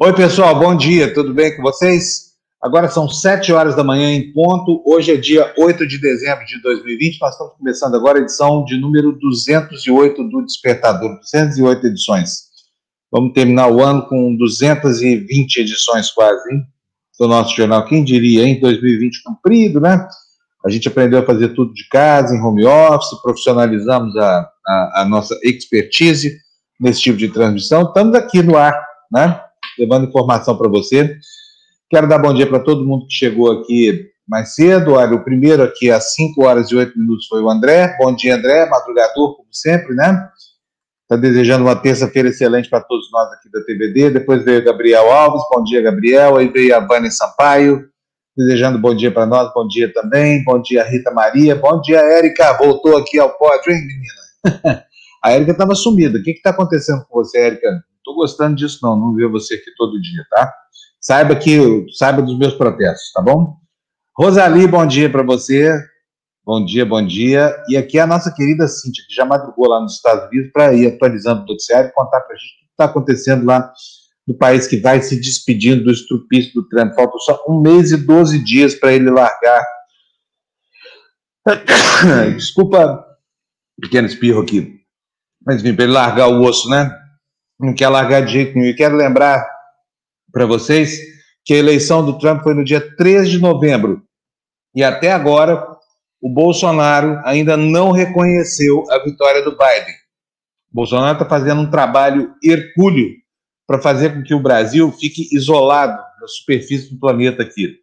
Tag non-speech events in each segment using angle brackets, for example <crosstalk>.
Oi, pessoal, bom dia, tudo bem com vocês? Agora são 7 horas da manhã em ponto, hoje é dia 8 de dezembro de 2020, nós estamos começando agora a edição de número 208 do Despertador, 208 edições. Vamos terminar o ano com 220 edições quase, hein? Do nosso jornal, quem diria, hein? 2020 cumprido, né? A gente aprendeu a fazer tudo de casa, em home office, profissionalizamos a, a, a nossa expertise nesse tipo de transmissão, estamos aqui no ar, né? levando informação para você. Quero dar bom dia para todo mundo que chegou aqui mais cedo. Olha, o primeiro aqui às 5 horas e 8 minutos foi o André. Bom dia, André, madrugador, como sempre, né? Está desejando uma terça-feira excelente para todos nós aqui da TVD. Depois veio Gabriel Alves, bom dia, Gabriel. Aí veio a Vânia Sampaio, desejando bom dia para nós, bom dia também. Bom dia, Rita Maria. Bom dia, Érica. Voltou aqui ao pódio, hein, menina? <laughs> a Érica estava sumida. O que está acontecendo com você, Érica? Estou gostando disso, não. Não ver você aqui todo dia, tá? Saiba que saiba dos meus protestos, tá bom? Rosali, bom dia para você. Bom dia, bom dia. E aqui é a nossa querida Cíntia, que já madrugou lá nos Estados Unidos para ir atualizando o noticiário e contar para a gente o que está acontecendo lá no país que vai se despedindo do estrupício do Trump. Faltam só um mês e 12 dias para ele largar. <coughs> Desculpa, pequeno espirro aqui. Mas enfim, para ele largar o osso, né? não quer largar de jeito nenhum. E quero lembrar para vocês que a eleição do Trump foi no dia 3 de novembro. E até agora, o Bolsonaro ainda não reconheceu a vitória do Biden. O Bolsonaro está fazendo um trabalho hercúleo para fazer com que o Brasil fique isolado na superfície do planeta aqui.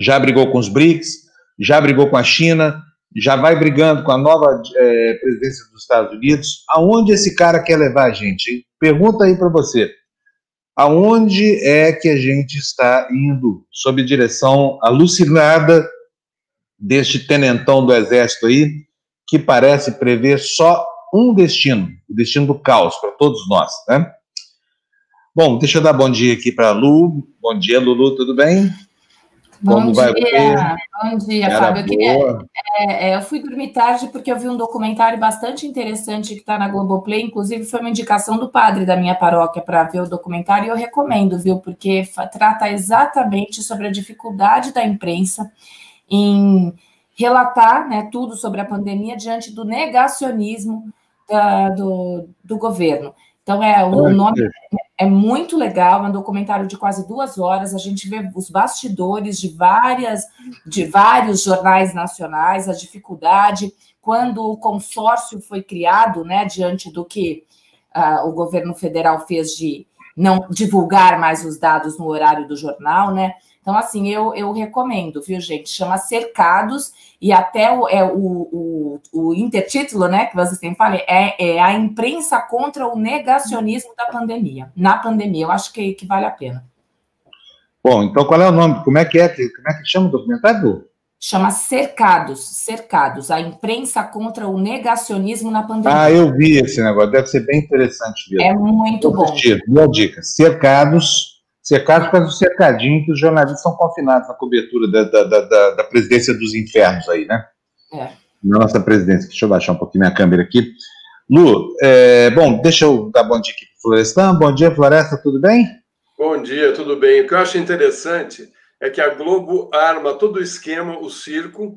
Já brigou com os BRICS, já brigou com a China, já vai brigando com a nova é, presidência dos Estados Unidos. Aonde esse cara quer levar a gente? Pergunta aí para você. Aonde é que a gente está indo sob direção alucinada deste tenentão do exército aí, que parece prever só um destino, o destino do caos para todos nós, né? Bom, deixa eu dar bom dia aqui para Lu. Bom dia, Lulu, tudo bem? Como bom vai dia, bom dia, Era Fábio. Eu, queria, é, é, eu fui dormir tarde porque eu vi um documentário bastante interessante que está na Globoplay, inclusive foi uma indicação do padre da minha paróquia para ver o documentário e eu recomendo, viu? Porque trata exatamente sobre a dificuldade da imprensa em relatar né, tudo sobre a pandemia diante do negacionismo da, do, do governo. Então, é o nome é muito legal, é um documentário de quase duas horas. A gente vê os bastidores de várias, de vários jornais nacionais, a dificuldade quando o consórcio foi criado, né, diante do que uh, o governo federal fez de não divulgar mais os dados no horário do jornal, né? Então, assim, eu, eu recomendo, viu, gente? Chama Cercados, e até o, é, o, o, o intertítulo, né, que vocês têm falado, é, é a imprensa contra o negacionismo da pandemia. Na pandemia, eu acho que, que vale a pena. Bom, então qual é o nome? Como é que é? Como é que chama o documentário? Chama Cercados, Cercados, a imprensa contra o negacionismo na pandemia. Ah, eu vi esse negócio, deve ser bem interessante mesmo. É muito bom. Boa dica. Cercados, Cercados faz o cercadinho que os jornalistas são confinados na cobertura da, da, da, da presidência dos infernos aí, né? É. Nossa presidência. Deixa eu baixar um pouquinho minha câmera aqui. Lu, é, bom, deixa eu dar bom dia aqui para Florestan. Bom dia, Floresta, tudo bem? Bom dia, tudo bem. O que eu acho interessante é que a Globo arma todo o esquema, o circo,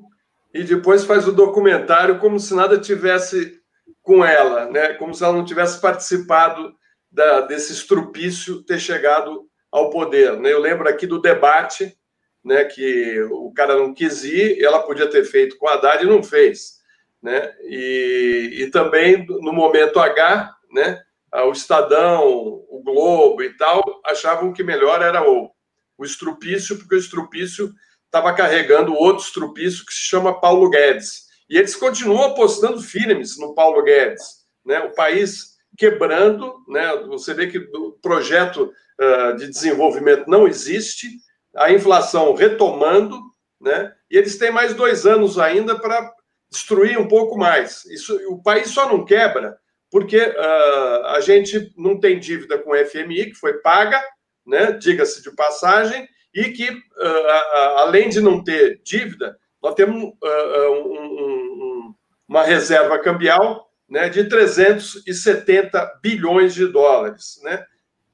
e depois faz o documentário como se nada tivesse com ela, né? Como se ela não tivesse participado da, desse estrupício ter chegado ao poder. Né? Eu lembro aqui do debate, né, que o cara não quis ir, ela podia ter feito com a Haddad e não fez. Né? E, e também no momento H, né, o Estadão, o Globo e tal, achavam que melhor era o, o estrupício, porque o estrupício estava carregando outro estrupício que se chama Paulo Guedes. E eles continuam apostando firmes no Paulo Guedes. Né? O país quebrando, né? você vê que o projeto uh, de desenvolvimento não existe, a inflação retomando, né? e eles têm mais dois anos ainda para destruir um pouco mais. Isso, o país só não quebra porque uh, a gente não tem dívida com o FMI, que foi paga, né? diga-se de passagem, e que, uh, além de não ter dívida, nós temos um, um, uma reserva cambial né, de 370 bilhões de dólares. Né?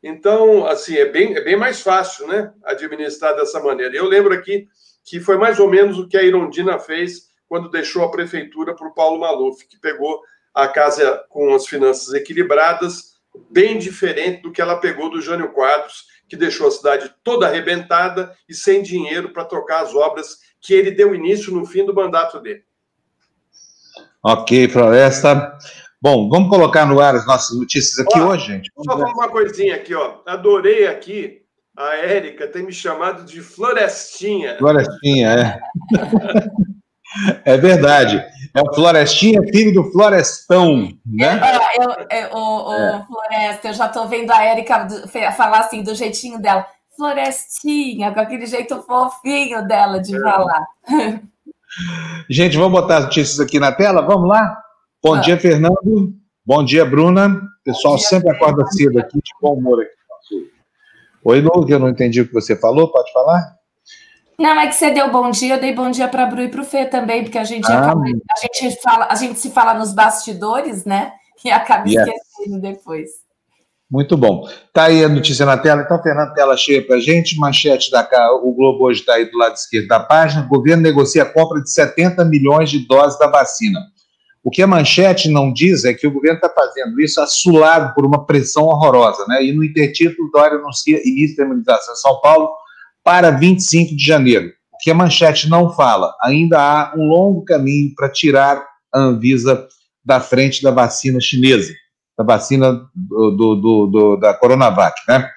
Então, assim, é bem, é bem mais fácil né, administrar dessa maneira. Eu lembro aqui que foi mais ou menos o que a Irondina fez quando deixou a prefeitura para o Paulo Maluf, que pegou a casa com as finanças equilibradas, bem diferente do que ela pegou do Jânio Quadros, que deixou a cidade toda arrebentada e sem dinheiro para tocar as obras que ele deu início no fim do mandato dele. Ok, Floresta. Bom, vamos colocar no ar as nossas notícias aqui ó, hoje, gente. Vamos só ver. uma coisinha aqui, ó. Adorei aqui a Érica ter me chamado de Florestinha. Florestinha, é. <laughs> é verdade. É o Florestinha, filho do Florestão, né? É, eu, eu, o, o é. Floresta, eu já estou vendo a Érica falar assim, do jeitinho dela. Florestinha, com aquele jeito fofinho dela de é. falar. <laughs> Gente, vamos botar as notícias aqui na tela? Vamos lá? Bom ah. dia, Fernando. Bom dia, Bruna. O pessoal dia, sempre acorda cedo aqui, de bom humor aqui. Oi, Lu, eu não entendi o que você falou, pode falar? Não, é que você deu bom dia, eu dei bom dia para a Bru e para o Fê também, porque a gente, ah, acaba, a gente fala, a gente se fala nos bastidores, né? E acaba yes. esquecendo depois. Muito bom. Tá aí a notícia na tela. Então, Fernando, tela cheia para a gente. Manchete da o Globo hoje está aí do lado esquerdo da página. O governo negocia a compra de 70 milhões de doses da vacina. O que a manchete não diz é que o governo está fazendo isso assulado por uma pressão horrorosa, né? E no intertítulo, Dória anuncia início da imunização em São Paulo para 25 de janeiro. O que a manchete não fala, ainda há um longo caminho para tirar a Anvisa da frente da vacina chinesa, da vacina do, do, do, do da Coronavac, né?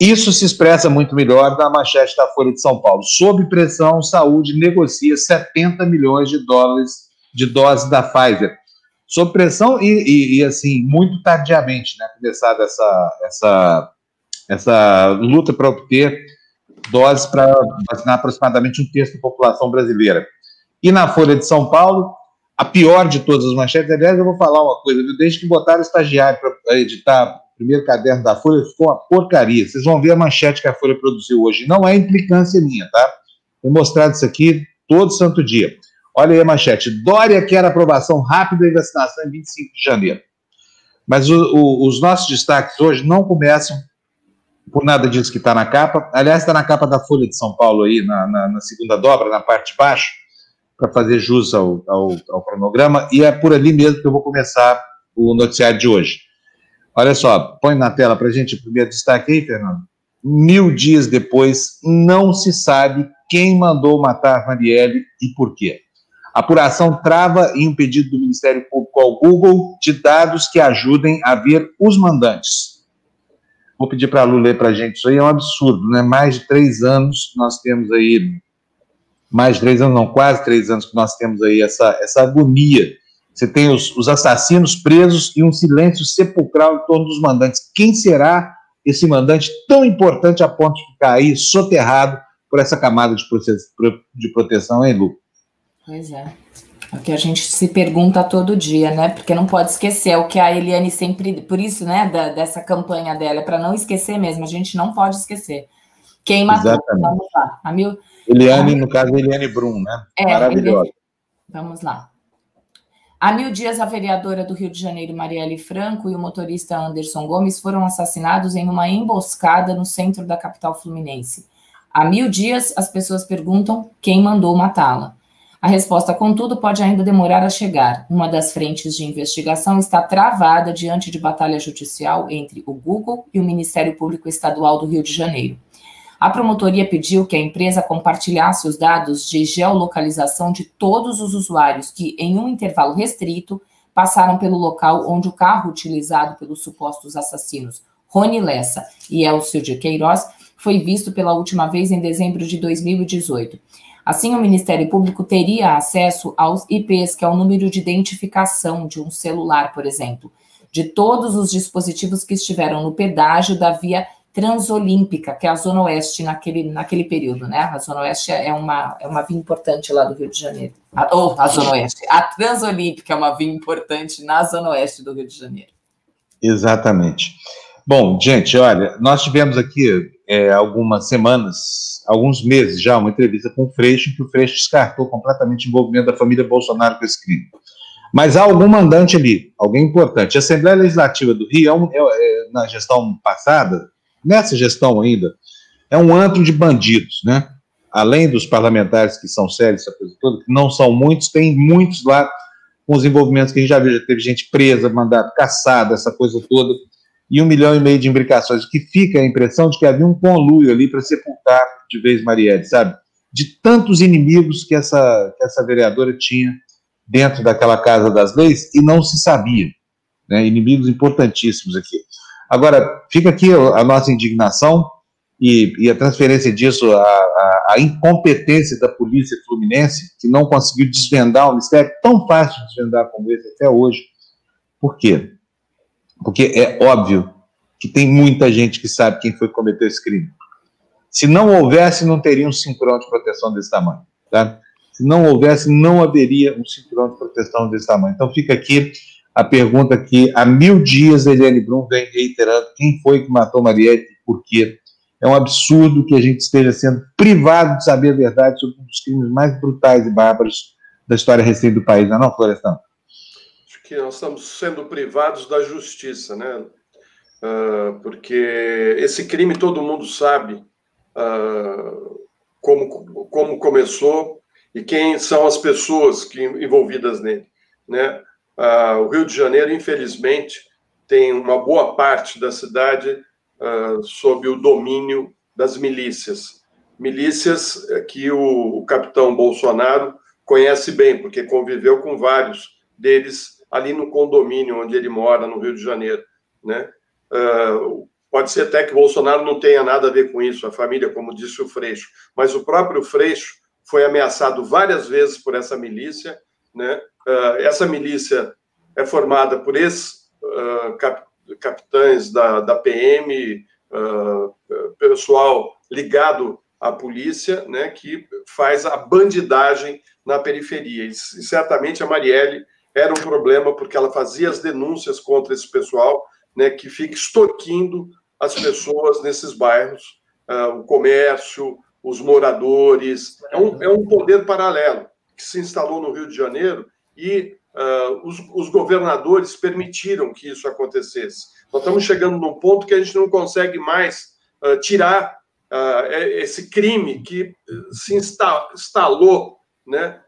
Isso se expressa muito melhor na manchete da Folha de São Paulo. Sob pressão, saúde negocia 70 milhões de dólares de doses da Pfizer. Sob pressão e, e, e, assim, muito tardiamente, né, começada essa, essa, essa luta para obter doses para vacinar aproximadamente um terço da população brasileira. E na Folha de São Paulo, a pior de todas as manchetes, aliás, eu vou falar uma coisa, viu? desde que botaram o estagiário para editar o primeiro caderno da Folha, ficou uma porcaria. Vocês vão ver a manchete que a Folha produziu hoje. Não é implicância minha, tá? Vou mostrar isso aqui todo santo dia. Olha aí a manchete. Dória quer aprovação rápida e vacinação em 25 de janeiro. Mas o, o, os nossos destaques hoje não começam por nada disso que está na capa. Aliás, está na capa da Folha de São Paulo aí, na, na, na segunda dobra, na parte de baixo, para fazer jus ao, ao, ao, cronograma. E é por ali mesmo que eu vou começar o noticiário de hoje. Olha só, põe na tela para a gente o primeiro destaque aí, Fernando. Mil dias depois, não se sabe quem mandou matar Marielle e por quê. Apuração trava em um pedido do Ministério Público ao Google de dados que ajudem a ver os mandantes. Vou pedir para a Lu ler para a gente, isso aí é um absurdo, né? Mais de três anos nós temos aí, mais de três anos, não, quase três anos que nós temos aí essa, essa agonia. Você tem os, os assassinos presos e um silêncio sepulcral em torno dos mandantes. Quem será esse mandante tão importante a ponto de ficar aí soterrado por essa camada de proteção, hein, Lu? Pois é. É o que a gente se pergunta todo dia, né? Porque não pode esquecer, é o que a Eliane sempre. Por isso, né, da, dessa campanha dela, é para não esquecer mesmo, a gente não pode esquecer. Quem matou? Exatamente. Vamos lá. A mil... Eliane, no caso, Eliane Brum, né? É, Maravilhosa. Vamos lá. A Mil Dias, a vereadora do Rio de Janeiro, Marielle Franco, e o motorista Anderson Gomes foram assassinados em uma emboscada no centro da capital fluminense. Há mil dias, as pessoas perguntam quem mandou matá-la. A resposta, contudo, pode ainda demorar a chegar. Uma das frentes de investigação está travada diante de batalha judicial entre o Google e o Ministério Público Estadual do Rio de Janeiro. A promotoria pediu que a empresa compartilhasse os dados de geolocalização de todos os usuários que, em um intervalo restrito, passaram pelo local onde o carro utilizado pelos supostos assassinos Rony Lessa e Elcio de Queiroz foi visto pela última vez em dezembro de 2018. Assim, o Ministério Público teria acesso aos IPs, que é o número de identificação de um celular, por exemplo, de todos os dispositivos que estiveram no pedágio da via Transolímpica, que é a Zona Oeste naquele, naquele período, né? A Zona Oeste é uma, é uma via importante lá do Rio de Janeiro. A, ou a Zona Oeste. A Transolímpica é uma via importante na Zona Oeste do Rio de Janeiro. Exatamente. Bom, gente, olha, nós tivemos aqui é, algumas semanas, alguns meses já, uma entrevista com o Freixo, que o Freixo descartou completamente o envolvimento da família Bolsonaro com esse crime. Mas há algum mandante ali, alguém importante. A Assembleia Legislativa do Rio, é é, é, na gestão passada, nessa gestão ainda, é um antro de bandidos, né? Além dos parlamentares que são sérios, essa coisa toda, que não são muitos, tem muitos lá com os envolvimentos que a gente já viu, já teve gente presa, mandado caçada, essa coisa toda e um milhão e meio de imbricações, que fica a impressão de que havia um conluio ali para sepultar de vez Marielle, sabe? De tantos inimigos que essa, que essa vereadora tinha dentro daquela Casa das Leis e não se sabia. Né? Inimigos importantíssimos aqui. Agora, fica aqui a nossa indignação e, e a transferência disso, a, a, a, incompetência da polícia fluminense, que não conseguiu desvendar um mistério tão fácil de desvendar como esse até hoje. Por quê? Porque é óbvio que tem muita gente que sabe quem foi que cometeu esse crime. Se não houvesse, não teria um cinturão de proteção desse tamanho. Tá? Se não houvesse, não haveria um cinturão de proteção desse tamanho. Então fica aqui a pergunta que há mil dias Eliane Brum vem reiterando quem foi que matou Mariette e por quê. É um absurdo que a gente esteja sendo privado de saber a verdade sobre um dos crimes mais brutais e bárbaros da história recente do país, não é não, Florestão? Que nós estamos sendo privados da justiça, né? Uh, porque esse crime todo mundo sabe uh, como, como começou e quem são as pessoas que, envolvidas nele, né? Uh, o Rio de Janeiro, infelizmente, tem uma boa parte da cidade sob o domínio das milícias. Milícias que o, o capitão Bolsonaro conhece bem, porque conviveu com vários deles ali no condomínio onde ele mora, no Rio de Janeiro. Né? Uh, pode ser até que Bolsonaro não tenha nada a ver com isso, a família, como disse o Freixo, mas o próprio Freixo foi ameaçado várias vezes por essa milícia. Né? Uh, essa milícia é formada por ex-capitães uh, da, da PM, pessoal ligado à polícia, né, que faz a bandidagem na periferia. E, certamente a Marielle era um problema porque ela fazia as denúncias contra esse pessoal, né, que fica extorquindo as pessoas nesses bairros, uh, o comércio, os moradores. É um, é um poder paralelo que se instalou no Rio de Janeiro e uh, os, os governadores permitiram que isso acontecesse. Nós estamos chegando num ponto que a gente não consegue mais uh, tirar esse crime que se instalou né,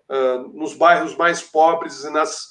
nos bairros mais pobres e nas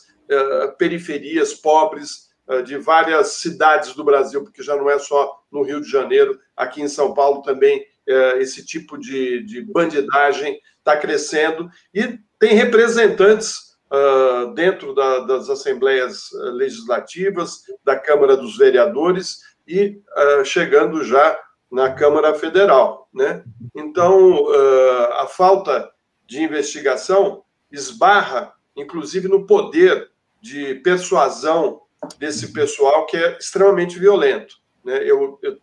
periferias pobres eh, de várias cidades do Brasil, porque já não é só no Rio de Janeiro, aqui em São Paulo também eh, esse tipo de, de bandidagem está crescendo e tem representantes uh, dentro da, das assembleias legislativas, da Câmara dos Vereadores e uh, chegando já na Câmara Federal. Né? Então, uh, a falta de investigação esbarra, inclusive, no poder de persuasão desse pessoal que é extremamente violento. Né? Eu, eu,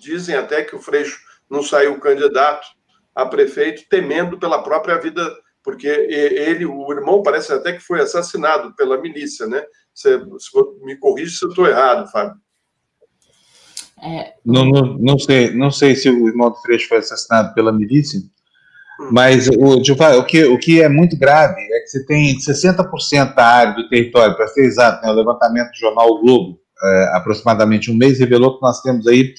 dizem até que o Freixo não saiu candidato a prefeito temendo pela própria vida, porque ele, o irmão, parece até que foi assassinado pela milícia, né? Você, me corrija se eu estou errado, Fábio. É... Não, não, não, sei, não sei se o irmão do Freixo foi assassinado pela milícia, mas o, o, que, o que é muito grave é que você tem 60% da área do território, para ser exato, né, o levantamento do jornal o Globo, é, aproximadamente um mês, revelou que nós temos aí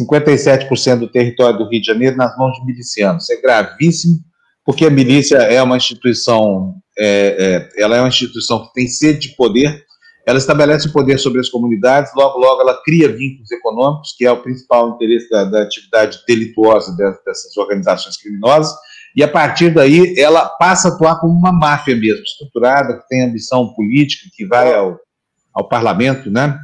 57% do território do Rio de Janeiro nas mãos de milicianos. Isso é gravíssimo, porque a milícia é uma instituição, é, é, ela é uma instituição que tem sede de poder, ela estabelece o poder sobre as comunidades, logo, logo ela cria vínculos econômicos, que é o principal interesse da, da atividade delituosa dessas organizações criminosas, e a partir daí ela passa a atuar como uma máfia mesmo, estruturada, que tem ambição política, que vai ao, ao parlamento, né?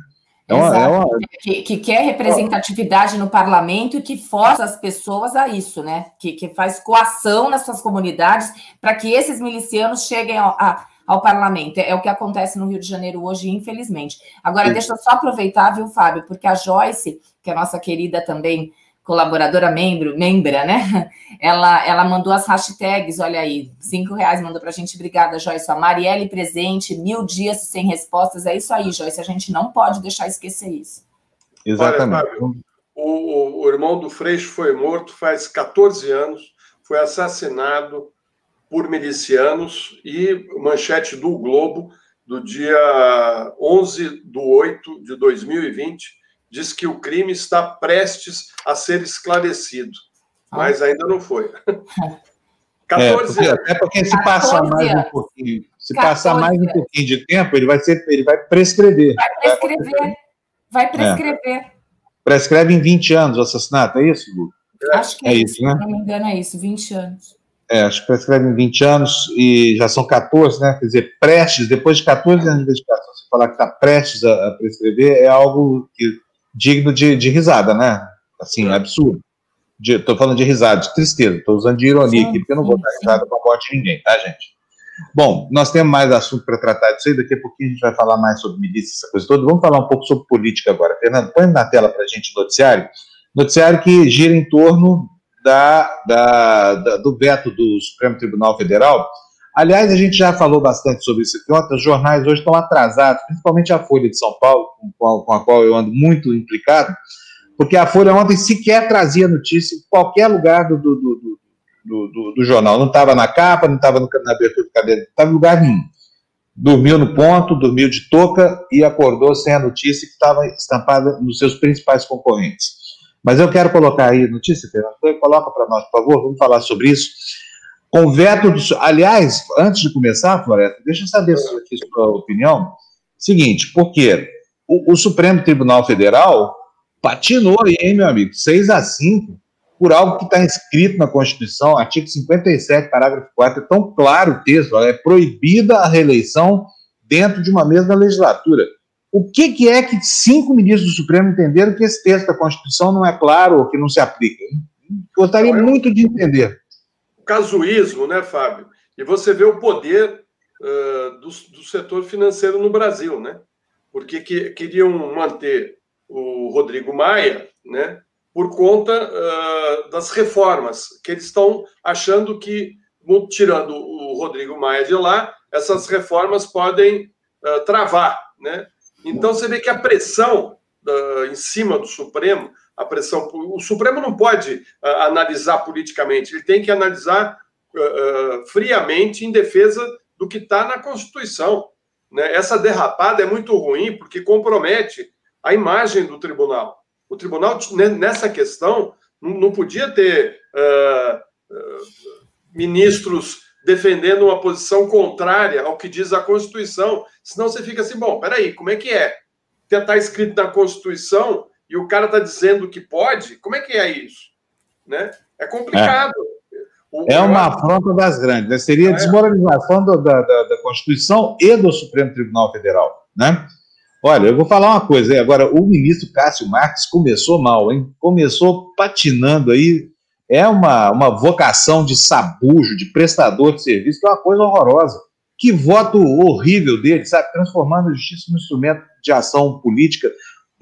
É uma, é uma... Que, que, quer representatividade no parlamento e que força as pessoas a isso, né? Que, que faz coação nas suas comunidades para que esses milicianos cheguem ao, a, ao parlamento. É o que acontece no Rio de Janeiro hoje, infelizmente. Agora, Sim. deixa eu só aproveitar, viu, Fábio, porque a Joyce, que é a nossa querida também colaboradora membro, membra, né? <laughs> Ela, ela mandou as hashtags, olha aí, cinco reais mandou para a gente. Obrigada, Joyce. A Marielle presente, mil dias sem respostas. É isso aí, Joyce. A gente não pode deixar esquecer isso. Exatamente. Olha, Fábio, o, o, irmão do Freixo foi morto faz 14 anos, foi assassinado por milicianos e manchete do Globo do dia 11 de 8 de 2020 diz que o crime está prestes a ser esclarecido, ah. mas ainda não foi. <laughs> 14 é, até porque se passar mais um pouquinho, se passar mais um pouquinho de tempo, ele vai ser, ele vai prescrever. Vai prescrever. Vai prescrever. É. Prescreve em 20 anos o assassinato, é isso, Lu? Acho que é, é isso, né? Se não me engano, é isso, 20 anos. É, acho que prescreve em 20 anos e já são 14, né? Quer dizer, prestes, depois de 14 anos de investigação, você falar que está prestes a, prescrever é algo que, digno de, de risada, né? Assim, é. absurdo. Estou falando de risada, de tristeza, estou usando de ironia sim, aqui, porque eu não vou dar risada com a morte de ninguém, tá, gente? Bom, nós temos mais assunto para tratar disso aí, daqui a pouquinho a gente vai falar mais sobre milícia, essa coisa toda. Vamos falar um pouco sobre política agora. Fernando, põe na tela para a gente o noticiário. Noticiário que gira em torno da, da, da, do veto do Supremo Tribunal Federal. Aliás, a gente já falou bastante sobre isso ontem, os jornais hoje estão atrasados, principalmente a Folha de São Paulo, com, a qual eu ando muito implicado, porque a Folha ontem sequer trazia notícia em qualquer lugar do, do, do, do, do jornal. Não estava na capa, não estava na abertura do caderno, não estava em lugar nenhum. Dormiu no ponto, dormiu de touca e acordou sem a notícia que estava estampada nos seus principais concorrentes. Mas eu quero colocar aí notícia, Fernando, coloca para nós, por favor, vamos falar sobre isso. Com veto do. Aliás, antes de começar, Floresta, deixa eu saber aqui sua opinião. Seguinte, porque o, o, Supremo Tribunal Federal patinou aí, hein, meu amigo? 6 a 5 por algo que está escrito na Constituição, artigo 57, parágrafo 4, é tão claro o texto, é proibida a reeleição dentro de uma mesma legislatura. O que, que, é que cinco ministros do Supremo entenderam que esse texto da Constituição não é claro ou que não se aplica? Gostaria muito de entender. Casuísmo, né, Fábio? E você vê o poder uh, do, do, setor financeiro no Brasil, né? Porque que, queriam manter o Rodrigo Maia, né? Por conta uh, das reformas, que eles estão achando que, tirando o Rodrigo Maia de lá, essas reformas podem uh, travar, né? Então você vê que a pressão em cima do Supremo, a pressão, o Supremo não pode uh, analisar politicamente, ele tem que analisar uh, friamente em defesa do que está na Constituição. Né? Essa derrapada é muito ruim porque compromete a imagem do tribunal. O tribunal, nessa questão, não podia ter ministros defendendo uma posição contrária ao que diz a Constituição. Senão você fica assim, bom, peraí, como é que é? Está escrito na Constituição e o cara está dizendo que pode? Como é que é isso? Né? É complicado. É, é uma afronta das grandes. Né? Seria é. desmoralização da, da, da, Constituição e do Supremo Tribunal Federal. Né? Olha, eu vou falar uma coisa. Agora, o ministro Cássio Marques começou mal, hein? Começou patinando aí é uma, uma vocação de sabujo, de prestador de serviço, que é uma coisa horrorosa. Que voto horrível dele, sabe? Transformando a justiça num instrumento de ação política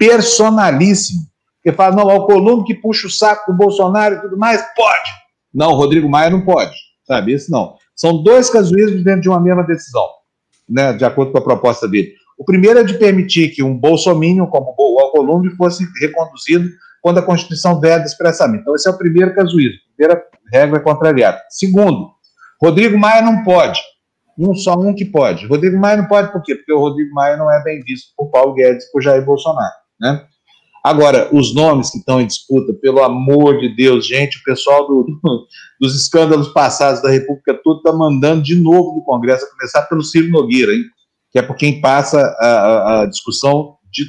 personalíssimo. Porque fala, não, é o Colombo que puxa o saco do Bolsonaro e tudo mais, pode. Não, o Rodrigo Maia não pode, sabe? Esse não. São dois casuísmos dentro de uma mesma decisão, né, de acordo com a proposta dele. O primeiro é de permitir que um bolsominion como o Alcolumbre fosse reconduzido quando a Constituição veda expressamente. Então, esse é o primeiro casuísmo, primeira regra contrariada. Segundo, Rodrigo Maia não pode. Um só um que pode. Rodrigo Maia não pode por quê? Porque o Rodrigo Maia não é bem visto por Paulo Guedes por Jair Bolsonaro, né? Agora, os nomes que estão em disputa, pelo amor de Deus, gente, o pessoal do, do, dos escândalos passados da República toda está mandando de novo no Congresso, a começar pelo Ciro Nogueira, hein? que é por quem passa a, a, a discussão de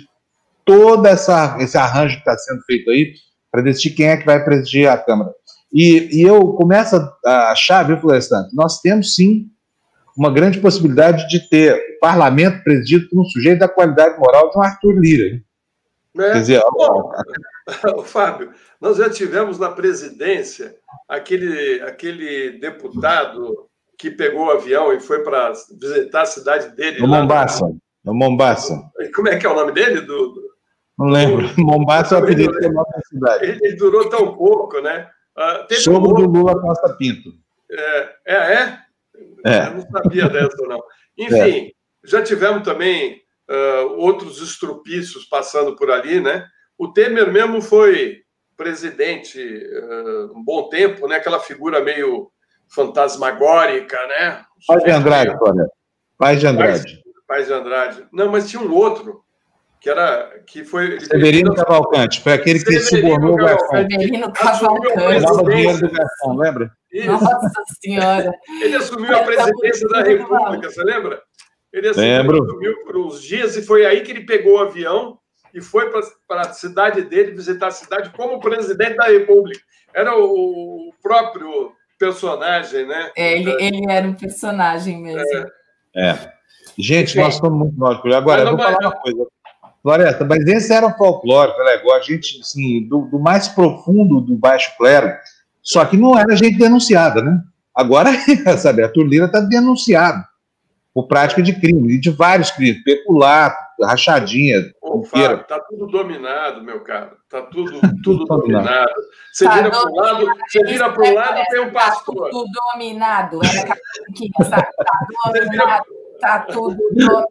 todo essa, esse arranjo que está sendo feito aí para decidir quem é que vai presidir a Câmara. E, e eu começo a achar, viu, Florestan, nós temos sim uma grande possibilidade de ter o parlamento presidido por um sujeito da qualidade moral de um Arthur Lira. É. Quer dizer, Bom, <laughs> Fábio, nós já tivemos na presidência aquele, aquele deputado que pegou o avião e foi para visitar a cidade dele. No Mombasa. No Mombasa. Como é que é o nome dele? Do, não lembro. <laughs> Mombasa é o apelido da nossa cidade. Ele, ele, durou tão pouco, né? Uh, Sogro um... do Lula Costa Pinto. É, é, é? é. Eu não sabia dessa, não. <laughs> Enfim, é. já tivemos também uh, outros estrupícios passando por ali, né? O Temer mesmo foi presidente uh, um bom tempo, né? Aquela figura meio fantasmagórica, né? Paz de Andrade, olha. Paz de Andrade. Paz de Andrade. Não, mas tinha um outro que era que foi Severino Cavalcante, foi aquele que subornou o garçom. Severino Cavalcante. do garçom, lembra? Isso. Nossa senhora. Ele assumiu a presidência da República, você lembra? Ele assumiu, Lembro. assumiu por uns dias e foi aí que ele pegou o avião e foi para a cidade dele visitar a cidade como presidente da República. Era o próprio personagem, né? É, ele, ele era um personagem mesmo. É. é. Gente, nós estamos muito lógicos. Agora, eu vou falar uma coisa. Floresta, mas esse era um folclore, a gente, assim, do, do, mais profundo do baixo clero, só que não era gente denunciada, né? Agora, <laughs> sabe, a Turlira está denunciada por prática de crime, de vários crimes, peculato, rachadinha. Está tudo dominado, meu caro. Está <laughs> tudo, tudo dominado. Você tá vira para um lado, você vira para um lado, tem um pastor. Está tudo dominado. Era <laughs> Está dominado. Está tudo dominado.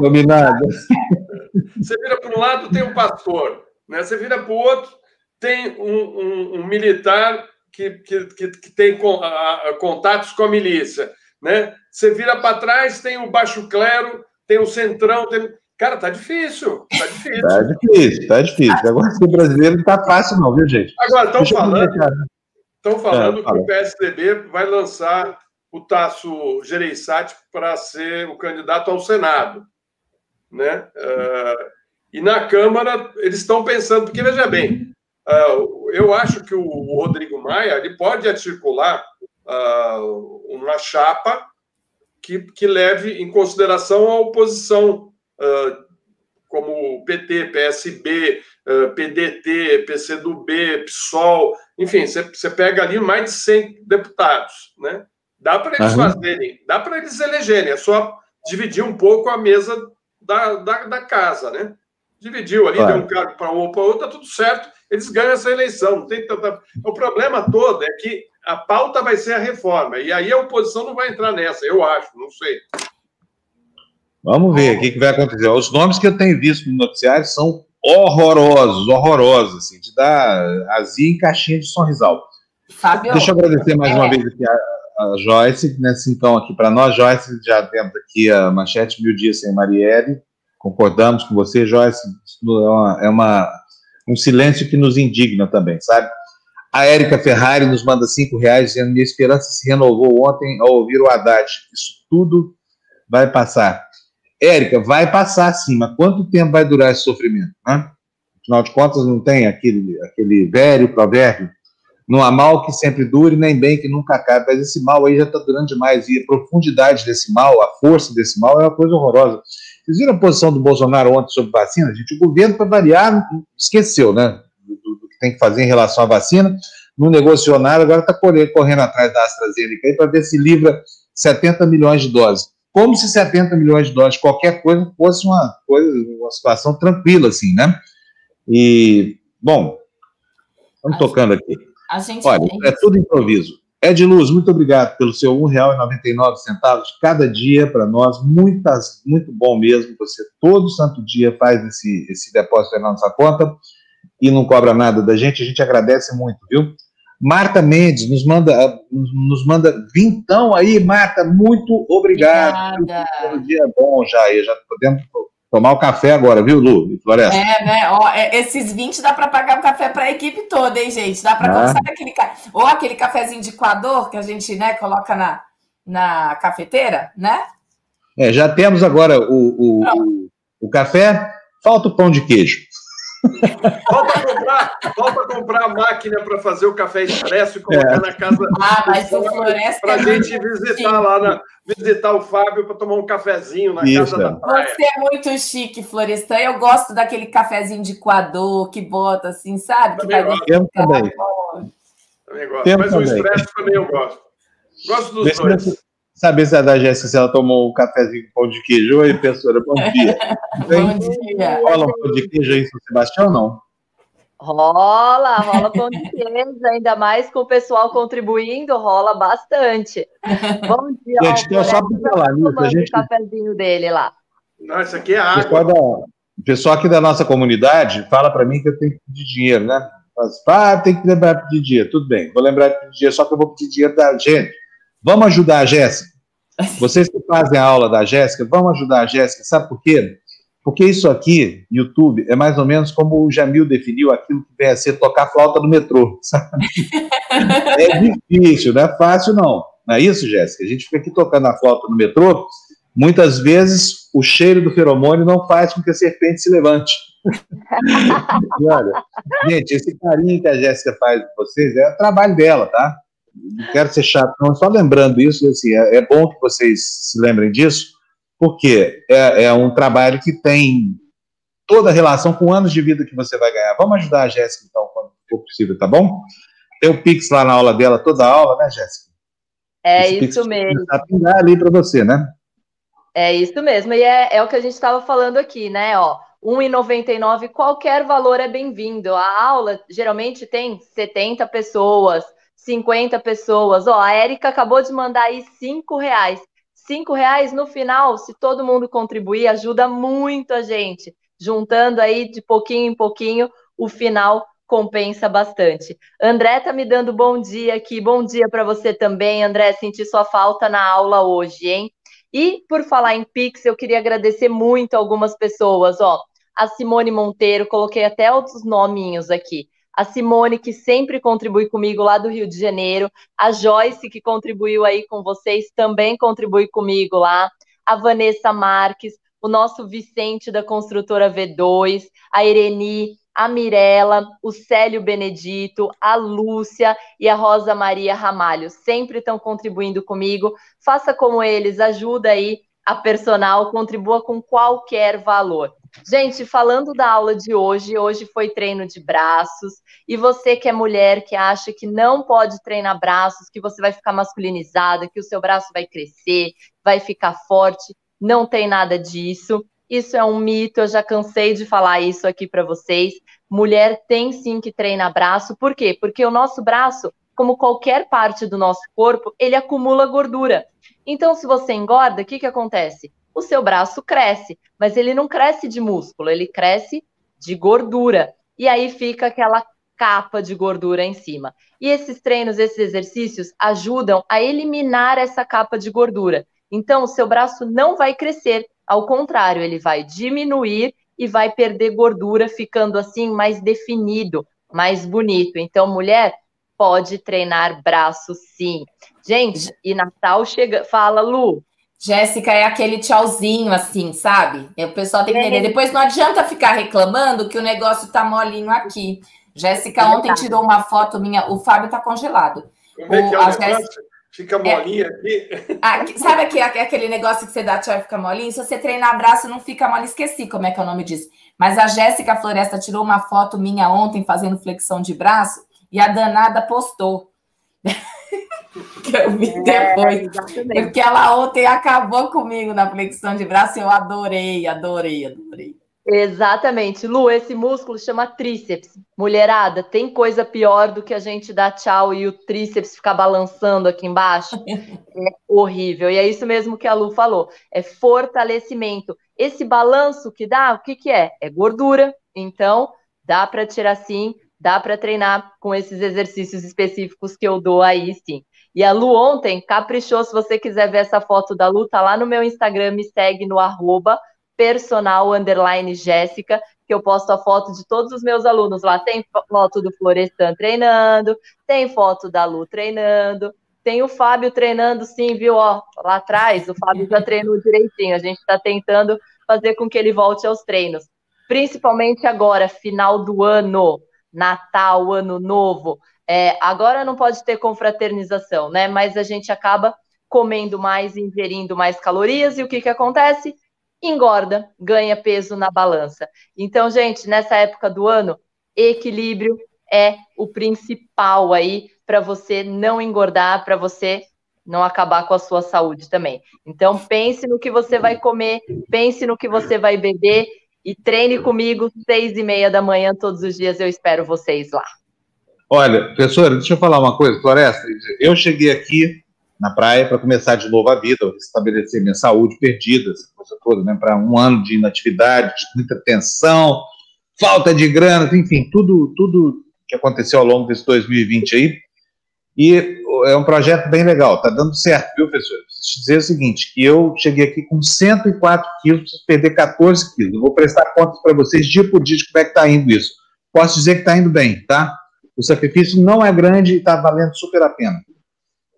Dominado. <laughs> Você vira para um lado, tem um pastor. Né? Você vira para o outro, tem um, um, um militar que, que, que, que tem contatos com a milícia. Né? Você vira para trás, tem o baixo clero, tem o centrão, tem... Cara, tá difícil. Tá difícil. Tá difícil, tá difícil. Agora, o brasileiro não tá fácil, não, viu, gente? Agora, estão falando, estão falando é, que o PSDB vai lançar o Tasso Gereissati para ser o candidato ao Senado. Né? Uh, e na Câmara, eles estão pensando, porque veja bem, uh, eu acho que o Rodrigo Maia ele pode articular uh, uma chapa que, que leve em consideração a oposição, como PT, PSB, PDT, PCdoB, PSOL, enfim, você pega ali mais de 100 deputados, né? Dá para eles uhum. fazerem, dá para eles elegerem, é só dividir um pouco a mesa da, da, da casa, né? Dividiu ali, claro. deu um cargo para um ou para outro, tá tudo certo, eles ganham essa eleição. Não tem tanta... O problema todo é que a pauta vai ser a reforma, e aí a oposição não vai entrar nessa, eu acho, não sei. Vamos ver o que, que vai acontecer. Os nomes que eu tenho visto no noticiário são horrorosos, horrorosos, assim, de dar azia em caixinha de sorrisal. Fábio, Deixa eu agradecer mais é. uma vez aqui a, a Joyce, nesse então aqui para nós, Joyce, já temos aqui a manchete Mil Dias Sem Marielle, concordamos com você, Joyce, é, uma, é uma, um silêncio que nos indigna também, sabe? A Érica Ferrari nos manda cinco reais, dizendo, minha esperança se renovou ontem ao ouvir o Haddad, isso tudo vai passar. Érica, vai passar sim, mas quanto tempo vai durar esse sofrimento? Né? Afinal de contas, não tem aquele, aquele velho provérbio não há mal que sempre dure, nem bem que nunca acabe. Mas esse mal aí já está durando demais. E a profundidade desse mal, a força desse mal, é uma coisa horrorosa. Vocês viram a posição do Bolsonaro ontem sobre vacina? Gente, o governo, para variar, esqueceu, né? Tem que fazer em relação à vacina. Não negociou nada, agora está correndo atrás da AstraZeneca para ver se livra 70 milhões de doses. Como se 70 milhões de doses, qualquer coisa, fosse uma coisa, uma situação tranquila, assim, né? E, bom, estamos tocando aqui. A gente Olha, é tudo improviso. Ed Luz, muito obrigado pelo seu R$ 1,99 de cada dia para nós. Muitas, muito bom mesmo. Você todo santo dia faz esse, esse depósito na nossa conta e não cobra nada da gente. A gente agradece muito, viu? Marta Mendes nos manda, nos manda vintão aí, Marta. Muito obrigado. Obrigada. Um dia bom já aí. Já podemos Tomar o café agora, viu, Lu? Floresta. É, né? Ó, é, esses 20 dá para pagar o café para a equipe toda, hein, gente? Dá para ah. sabe aquele ou aquele cafezinho de coador que a gente, né, coloca na, na cafeteira, né? É, já temos agora o, o, o, o café, falta o pão de queijo. Falta comprar, falta comprar a máquina para fazer o café expresso e colocar é. na casa. Ah, mas o Floresta. Para a é gente visitar chique. lá, na, visitar o Fábio para tomar um cafezinho na Isso, casa da praia. Você é muito chique, Florestan. Eu gosto daquele cafezinho de coador que bota assim, sabe? Que também vai eu também. também gosto. Mas o expresso também eu gosto. Gosto dos dois saber se a da Jéssica se ela tomou um cafezinho com pão de queijo. Oi, professora, bom <laughs> dia. bom dia. Rola um pão de queijo aí, São Sebastião, não? Rola, rola pão de queijo, ainda mais com o pessoal contribuindo, rola bastante. Bom dia, gente, ó, só para falar a gente... o cafezinho dele lá. Não, isso aqui é água. Da... o pessoal aqui da nossa comunidade fala para mim que eu tenho que pedir dinheiro, né? Ah, tem que lembrar de pedir dinheiro. Tudo bem, vou lembrar de pedir dinheiro, só que eu vou pedir dinheiro da gente. Vamos ajudar a Jéssica. Vocês que fazem a aula da Jéssica, vamos ajudar a Jéssica. Sabe por quê? Porque isso aqui, YouTube, é mais ou menos como o Jamil definiu aquilo que vem a ser tocar flauta no metrô. Sabe? <laughs> É difícil, não é fácil, não. Não é isso, Jéssica? A gente fica aqui tocando a flauta no metrô, muitas vezes o cheiro do feromônio não faz com que a serpente se levante. <laughs> e olha, gente, esse carinho que a Jéssica faz com vocês é o trabalho dela, tá? Não quero ser chato, não, só lembrando isso, assim, é, é bom que vocês se lembrem disso, porque é, é um trabalho que tem toda a relação com anos de vida que você vai ganhar. Vamos ajudar a Jéssica, então, quando for possível, tá bom? Tem o Pix lá na aula dela, toda a aula, né, Jéssica? É Esse isso mesmo. Tá pingar ali para você, né? É isso mesmo, e é, é o que a gente estava falando aqui, né? Ó, R$1,99, qualquer valor é bem-vindo. A aula geralmente tem 70 pessoas, 50 pessoas. Ó, a Érica acabou de mandar aí cinco reais. Cinco reais no final, se todo mundo contribuir, ajuda muito a gente. Juntando aí de pouquinho em pouquinho, o final compensa bastante. André tá me dando bom dia aqui. Bom dia para você também, André. Senti sua falta na aula hoje, hein? E por falar em Pix, eu queria agradecer muito algumas pessoas, ó. A Simone Monteiro, coloquei até outros nominhos aqui a Simone, que sempre contribui comigo lá do Rio de Janeiro, a Joyce, que contribuiu aí com vocês, também contribui comigo lá, a Vanessa Marques, o nosso Vicente da construtora V2, a Ireni, a Mirella, o Célio Benedito, a Lúcia e a Rosa Maria Ramalho. Sempre estão contribuindo comigo. Faça como eles, ajuda aí a personal, contribua com qualquer valor. Gente, falando da aula de hoje, hoje foi treino de braços, e você que é mulher, que acha que não pode treinar braços, que você vai ficar masculinizada, que o seu braço vai crescer, vai ficar forte, não tem nada disso. Isso é um mito, eu já cansei de falar isso aqui para vocês. Mulher tem sim que treinar braço, por quê? Porque o nosso braço, como qualquer parte do nosso corpo, ele acumula gordura. Então, se você engorda, o que, que acontece? O seu braço cresce, mas ele não cresce de músculo, ele cresce de gordura. E aí fica aquela capa de gordura em cima. E esses treinos, esses exercícios ajudam a eliminar essa capa de gordura. Então, o seu braço não vai crescer, ao contrário, ele vai diminuir e vai perder gordura, ficando assim mais definido, mais bonito. Então, mulher, pode treinar braço sim. Gente, e Natal chega, fala, Lu, Jéssica é aquele tchauzinho assim, sabe? O pessoal tem que entender. É. Depois não adianta ficar reclamando que o negócio tá molinho aqui. Jéssica é ontem tirou uma foto minha, o Fábio tá congelado. Como é que é o a Jéssica... Fica molinha é... aqui? sabe aqui, aquele negócio que você dá tchau e fica molinho? Se você treinar braço, não fica mole. Esqueci como é que é o nome disso. Mas a Jéssica Floresta tirou uma foto minha ontem fazendo flexão de braço e a danada postou. Que eu vi é, depois. Porque ela ontem acabou comigo na flexão de braço e eu adorei, adorei, adorei. Exatamente. Lu, esse músculo chama tríceps. Mulherada, tem coisa pior do que a gente dar tchau e o tríceps ficar balançando aqui embaixo? <laughs> é horrível. E é isso mesmo que a Lu falou. É fortalecimento. Esse balanço que dá, o que, que é? É gordura. Então, dá para tirar sim, dá para treinar com esses exercícios específicos que eu dou aí, sim. E a Lu ontem caprichou. Se você quiser ver essa foto da Lu, tá lá no meu Instagram, me segue no arroba personal underline Jéssica, que eu posto a foto de todos os meus alunos lá. Tem foto do Florestan treinando, tem foto da Lu treinando, tem o Fábio treinando, sim, viu? Ó, lá atrás, o Fábio já treinou direitinho. A gente está tentando fazer com que ele volte aos treinos. Principalmente agora, final do ano, Natal, Ano Novo. É, agora não pode ter confraternização, né? Mas a gente acaba comendo mais, ingerindo mais calorias, e o que, que acontece? Engorda, ganha peso na balança. Então, gente, nessa época do ano, equilíbrio é o principal aí para você não engordar, para você não acabar com a sua saúde também. Então, pense no que você vai comer, pense no que você vai beber e treine comigo seis e meia da manhã todos os dias. Eu espero vocês lá. Olha, professora, deixa eu falar uma coisa, Floresta. Eu cheguei aqui na praia para começar de novo a vida, estabelecer minha saúde perdida, essa coisa toda, né? Para um ano de inatividade, de muita tensão, falta de grana, enfim, tudo, tudo que aconteceu ao longo desse 2020 aí. E é um projeto bem legal, tá dando certo, viu, professor? Preciso dizer o seguinte, que eu cheguei aqui com 104 quilos, preciso perder 14 quilos. Eu vou prestar contas para vocês dia por dia de como é que está indo isso. Posso dizer que está indo bem, tá? O sacrifício não é grande e está valendo super a pena.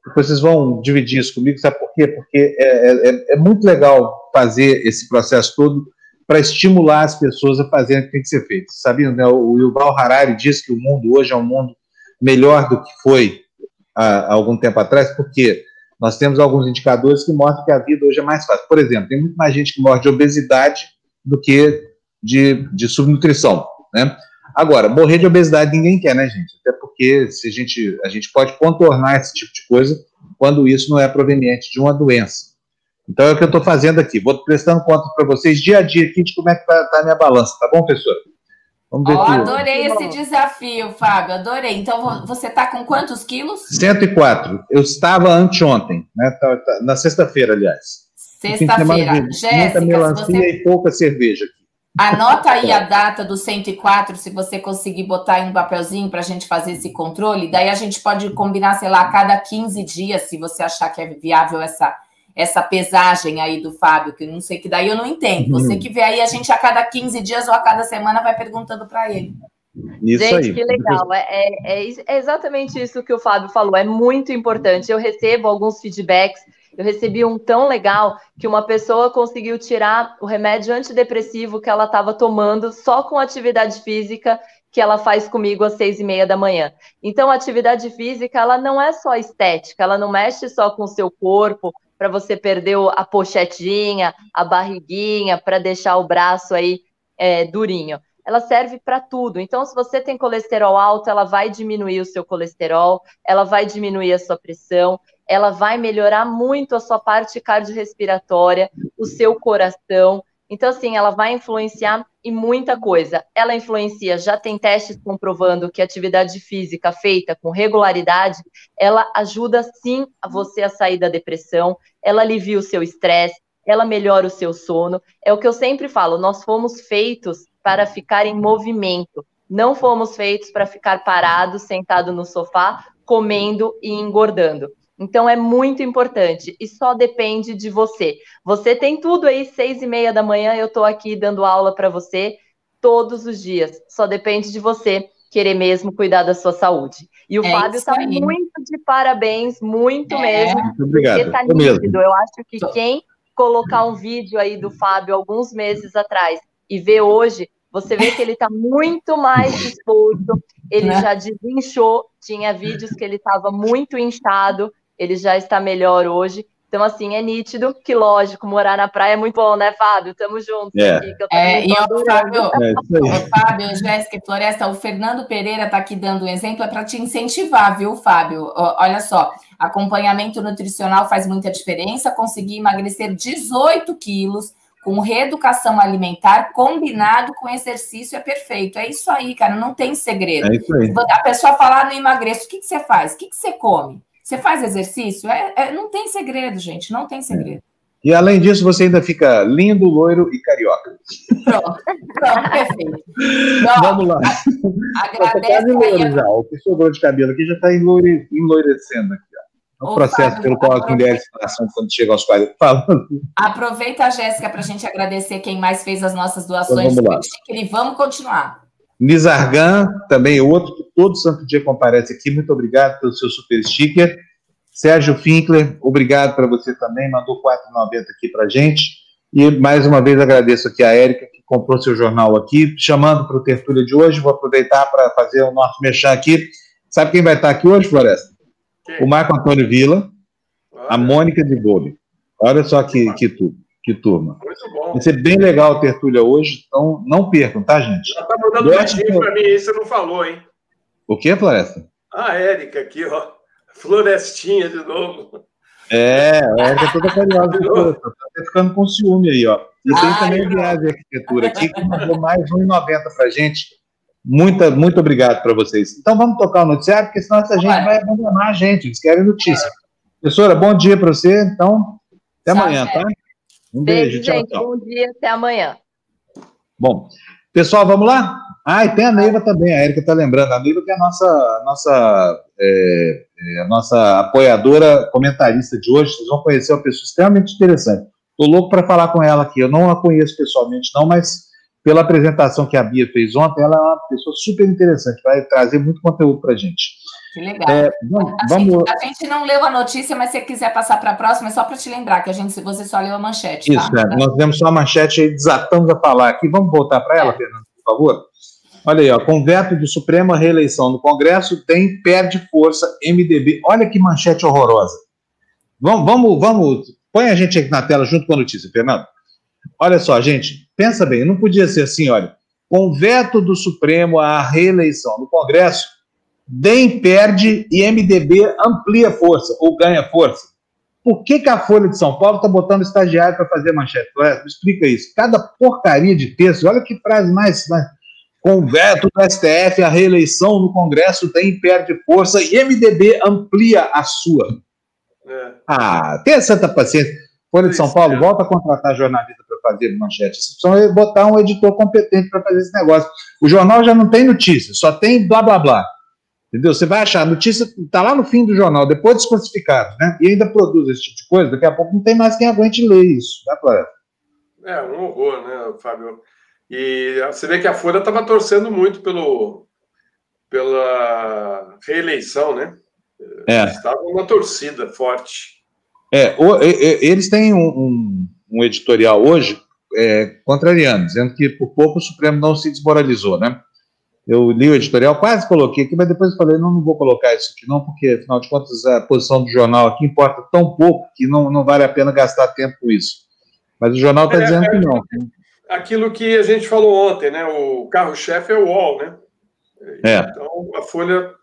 Depois vocês vão dividir isso comigo, sabe por quê? Porque é, é, é, é muito legal fazer esse processo todo para estimular as pessoas a fazerem o que tem que ser feito. Sabiam, né? O Yuval Harari diz que o mundo hoje é um mundo melhor do que foi há, há algum tempo atrás, porque nós temos alguns indicadores que mostram que a vida hoje é mais fácil. Por exemplo, tem muito mais gente que morre de obesidade do que de, de subnutrição, né? Agora, morrer de obesidade ninguém quer, né, gente? Até porque se a gente, a gente pode contornar esse tipo de coisa quando isso não é proveniente de uma doença. Então é o que eu estou fazendo aqui. Vou prestando conta para vocês dia a dia aqui de como é que está tá a minha balança, tá bom, professor? Vamos ver oh, adorei esse desafio, Fábio, adorei. Então você está com quantos quilos? 104. Eu estava anteontem, né? Tá, tá, na sexta-feira, aliás. Sexta-feira. Jéssica, melancia você... e pouca cerveja aqui. Anota aí a data do 104, se você conseguir botar em um papelzinho para a gente fazer esse controle. Daí a gente pode combinar, sei lá, a cada 15 dias, se você achar que é viável essa, essa pesagem aí do Fábio, que não sei que daí eu não entendo. Você uhum. que vê aí, a gente a cada 15 dias ou a cada semana vai perguntando para ele. Isso gente, aí. que legal. É, é, é exatamente isso que o Fábio falou. É muito importante. Eu recebo alguns feedbacks eu recebi um tão legal que uma pessoa conseguiu tirar o remédio antidepressivo que ela estava tomando só com atividade física que ela faz comigo às seis e meia da manhã. Então, a atividade física, ela não é só estética, ela não mexe só com o seu corpo para você perder a pochetinha, a barriguinha, para deixar o braço aí é, durinho. Ela serve para tudo. Então, se você tem colesterol alto, ela vai diminuir o seu colesterol, ela vai diminuir a sua pressão, ela vai melhorar muito a sua parte cardiorrespiratória, o seu coração. Então, assim, ela vai influenciar em muita coisa. Ela influencia, já tem testes comprovando que atividade física feita com regularidade, ela ajuda sim a você a sair da depressão, ela alivia o seu estresse, ela melhora o seu sono. É o que eu sempre falo, nós fomos feitos para ficar em movimento. Não fomos feitos para ficar parados, sentado no sofá, comendo e engordando. Então é muito importante e só depende de você. Você tem tudo aí, seis e meia da manhã, eu estou aqui dando aula para você todos os dias. Só depende de você querer mesmo cuidar da sua saúde. E o é Fábio está muito de parabéns, muito é. mesmo. Muito obrigado. Porque tá nítido. Eu acho que quem colocar um vídeo aí do Fábio alguns meses atrás e ver hoje, você vê que ele está muito mais <laughs> disposto, ele né? já desinchou, tinha vídeos que ele estava muito inchado, ele já está melhor hoje. Então, assim, é nítido que, lógico, morar na praia é muito bom, né, Fábio? Tamo juntos é. aqui. é, e o Fábio, é, Fábio, Jéssica e Floresta, o Fernando Pereira está aqui dando um exemplo, é para te incentivar, viu, Fábio? Olha só, acompanhamento nutricional faz muita diferença, conseguir emagrecer 18 quilos com reeducação alimentar combinado com exercício é perfeito. É isso aí, cara, não tem segredo. É isso aí. A pessoa falar, ah, não emagreço, o que, que você faz? O que, que você come? Você faz exercício? É, é, não tem segredo, gente, não tem segredo. E além disso, você ainda fica lindo, loiro e carioca. Pronto, pronto, perfeito. Vamos lá. Agradece aí. Já. O pessoal de cabelo aqui já está enlourecendo aqui. Ó. É o processo pelo qual as mulheres passam quando chegam aos 40. Falando. Aproveita, Jéssica, para a gente agradecer quem mais fez as nossas doações. Então, vamos lá. E vamos continuar. Nizargan, também outro que todo santo dia comparece aqui. Muito obrigado pelo seu super sticker. Sérgio Finkler, obrigado para você também, mandou 4,90 aqui para gente. E mais uma vez agradeço aqui a Érica, que comprou seu jornal aqui, chamando para o Tertúlia de hoje. Vou aproveitar para fazer o nosso mexer aqui. Sabe quem vai estar aqui hoje, Floresta? Quem? O Marco Antônio Vila, a Mônica de Gobi. Olha só que, que tudo que turma. Muito bom. Vai ser bem legal a tertúlia hoje, então não percam, tá, gente? Já tá mandando um beijinho para mim, isso você não falou, hein? O que, Floresta? A Érica aqui, ó. Florestinha de novo. É, a Érica é toda carinhosa. Tá ficando com ciúme aí, ó. E tem Ai, também a Viagem de Arquitetura aqui, que mandou mais 1,90 para gente. Muito, muito obrigado para vocês. Então vamos tocar o noticiário, porque senão essa gente vai abandonar a gente. Eles querem notícia. Professora, bom dia para você, então. Até tchau, amanhã, tá? Um beijo, beijo tchau, gente. Tchau. Bom dia, até amanhã. Bom, pessoal, vamos lá? Ah, e tem a Neiva também, a Erika está lembrando. A Neiva que é a nossa, nossa, é, é, a nossa apoiadora comentarista de hoje. Vocês vão conhecer uma pessoa extremamente interessante. Estou louco para falar com ela aqui. Eu não a conheço pessoalmente, não, mas pela apresentação que a Bia fez ontem, ela é uma pessoa super interessante, vai trazer muito conteúdo para a gente. Que legal. É, vamos, a, vamos... Gente, a, gente, não leu a notícia, mas se você quiser passar para a próxima, é só para te lembrar que a gente, você só leu a manchete. Tá? Isso, tá? é, nós temos só a manchete e desatamos a falar aqui. Vamos voltar para ela, é. Fernando, por favor? Olha aí, ó, com veto do Supremo à reeleição no Congresso, tem perde força MDB. Olha que manchete horrorosa. Vamos, vamos, vamos. Põe a gente aqui na tela junto com a notícia, Fernando. Olha só, gente, pensa bem, não podia ser assim, olha. Com veto do Supremo à reeleição no Congresso, DEM perde e MDB amplia força ou ganha força. Por que, que a Folha de São Paulo está botando estagiário para fazer manchete? Explica isso. Cada porcaria de texto, olha que frase mais, mais. Com veto do STF, a reeleição no Congresso DEM perde força e MDB amplia a sua. É. Ah, tenha santa paciência. Folha de São Paulo, é. volta a contratar jornalista para fazer manchete. Precisam botar um editor competente para fazer esse negócio. O jornal já não tem notícia, só tem blá blá blá. Entendeu? Você vai achar, a notícia está lá no fim do jornal, depois desclassificado, né? E ainda produz esse tipo de coisa, daqui a pouco não tem mais quem aguente ler isso, né, Floresta? É, um horror, né, Fábio? E você vê que a Folha estava torcendo muito pelo, pela reeleição, né? É. Estava uma torcida forte. É, o, eles têm um, um, um editorial hoje é, contrariando, dizendo que por pouco o Supremo não se desmoralizou, né? eu li o editorial, quase coloquei aqui, mas depois falei, não, não vou colocar isso aqui não, porque, afinal de contas, a posição do jornal aqui importa tão pouco que não, não vale a pena gastar tempo com isso. Mas o jornal está é, dizendo é, que não. Aquilo que a gente falou ontem, né? O carro-chefe é o UOL, né? É. Então, a Folha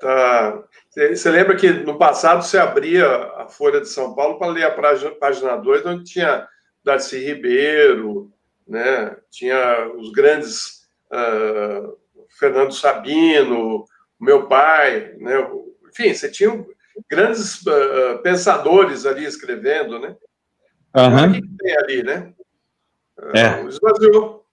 tá... Você lembra que no passado você abria a Folha de São Paulo para ler a página 2, onde tinha Darcy Ribeiro, né? tinha os grandes uh, Fernando Sabino, meu pai, né? enfim, você tinha grandes uh, pensadores ali escrevendo, né? Uhum. O que, tem ali, né? É. Uh, esvaziou.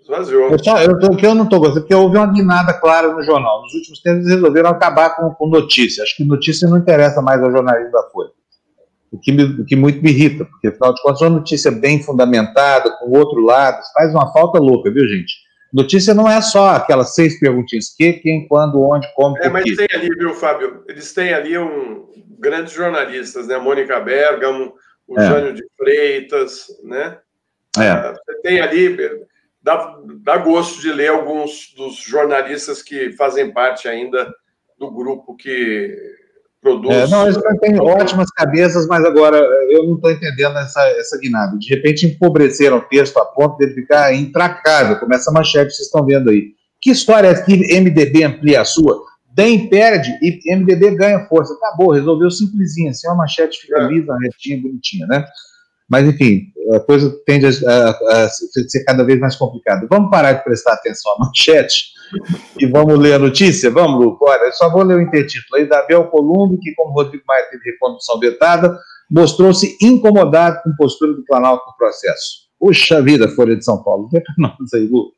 Esvaziou. Eu, só, eu o que eu não estou gostando, porque houve uma guinada clara no jornal. Nos últimos tempos eles resolveram acabar com, com notícia. Acho que notícia não interessa mais ao jornalismo da Folha. O que, me, o que muito me irrita, porque afinal de contas, uma notícia bem fundamentada, com outro lado, faz uma falta louca, viu, gente? Notícia não é só aquelas seis perguntinhas: que, quem, quando, onde, como. É, mas tem ali, viu, Fábio? Eles têm ali um grandes jornalistas, né? Mônica Bergamo, o é. Jânio de Freitas, né? É. Ah, você tem ali, dá, dá gosto de ler alguns dos jornalistas que fazem parte ainda do grupo que produz. É, não, eles têm ótimas cabeças, mas agora eu não estou entendendo essa, essa guinada. De repente empobreceram o texto a ponto de ficar intracável, como essa manchete que vocês estão vendo aí. Que história é que MDB amplia a sua? DEM perde e MDB ganha força. Acabou, resolveu simplesinho, assim, uma manchete fica é. lisa, retinha, bonitinha, né? Mas, enfim, a coisa tende a, a, a, ser cada vez mais complicada. Vamos parar de prestar atenção à manchete e vamos ler a notícia? Vamos, Lu? Olha, só vou ler o intertítulo aí. Davi Alcolumbre, que, como Rodrigo Maia teve recondução vetada, mostrou-se incomodado com a postura do Planalto no processo. Puxa vida, Folha de São Paulo. Vê para nós aí, Lu.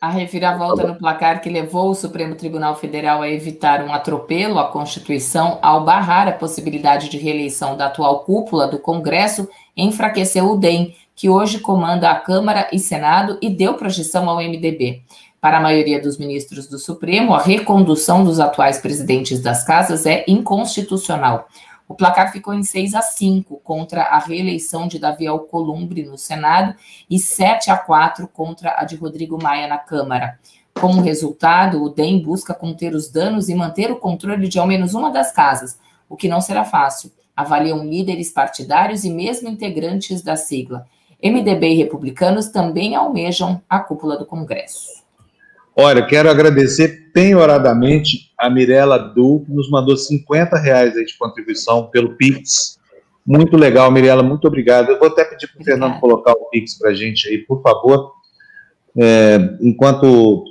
A reviravolta no placar que levou o Supremo Tribunal Federal a evitar um atropelo à Constituição ao barrar a possibilidade de reeleição da atual cúpula do Congresso enfraqueceu o DEM, que hoje comanda a Câmara e Senado e deu projeção ao MDB. Para a maioria dos ministros do Supremo, a recondução dos atuais presidentes das casas é inconstitucional. O placar ficou em 6 a 5 contra a reeleição de Davi Alcolumbre no Senado e 7 a 4 contra a de Rodrigo Maia na Câmara. Como resultado, o DEM busca conter os danos e manter o controle de ao menos uma das casas, o que não será fácil. Avaliam líderes partidários e mesmo integrantes da sigla. MDB e republicanos também almejam a cúpula do Congresso. Olha, quero agradecer penhoradamente a Mirella Du, que nos mandou 50 reais de contribuição pelo Pix. Muito legal, Mirella, muito obrigado. Eu vou até pedir para o Fernando colocar o Pix para a gente aí, por favor. É, enquanto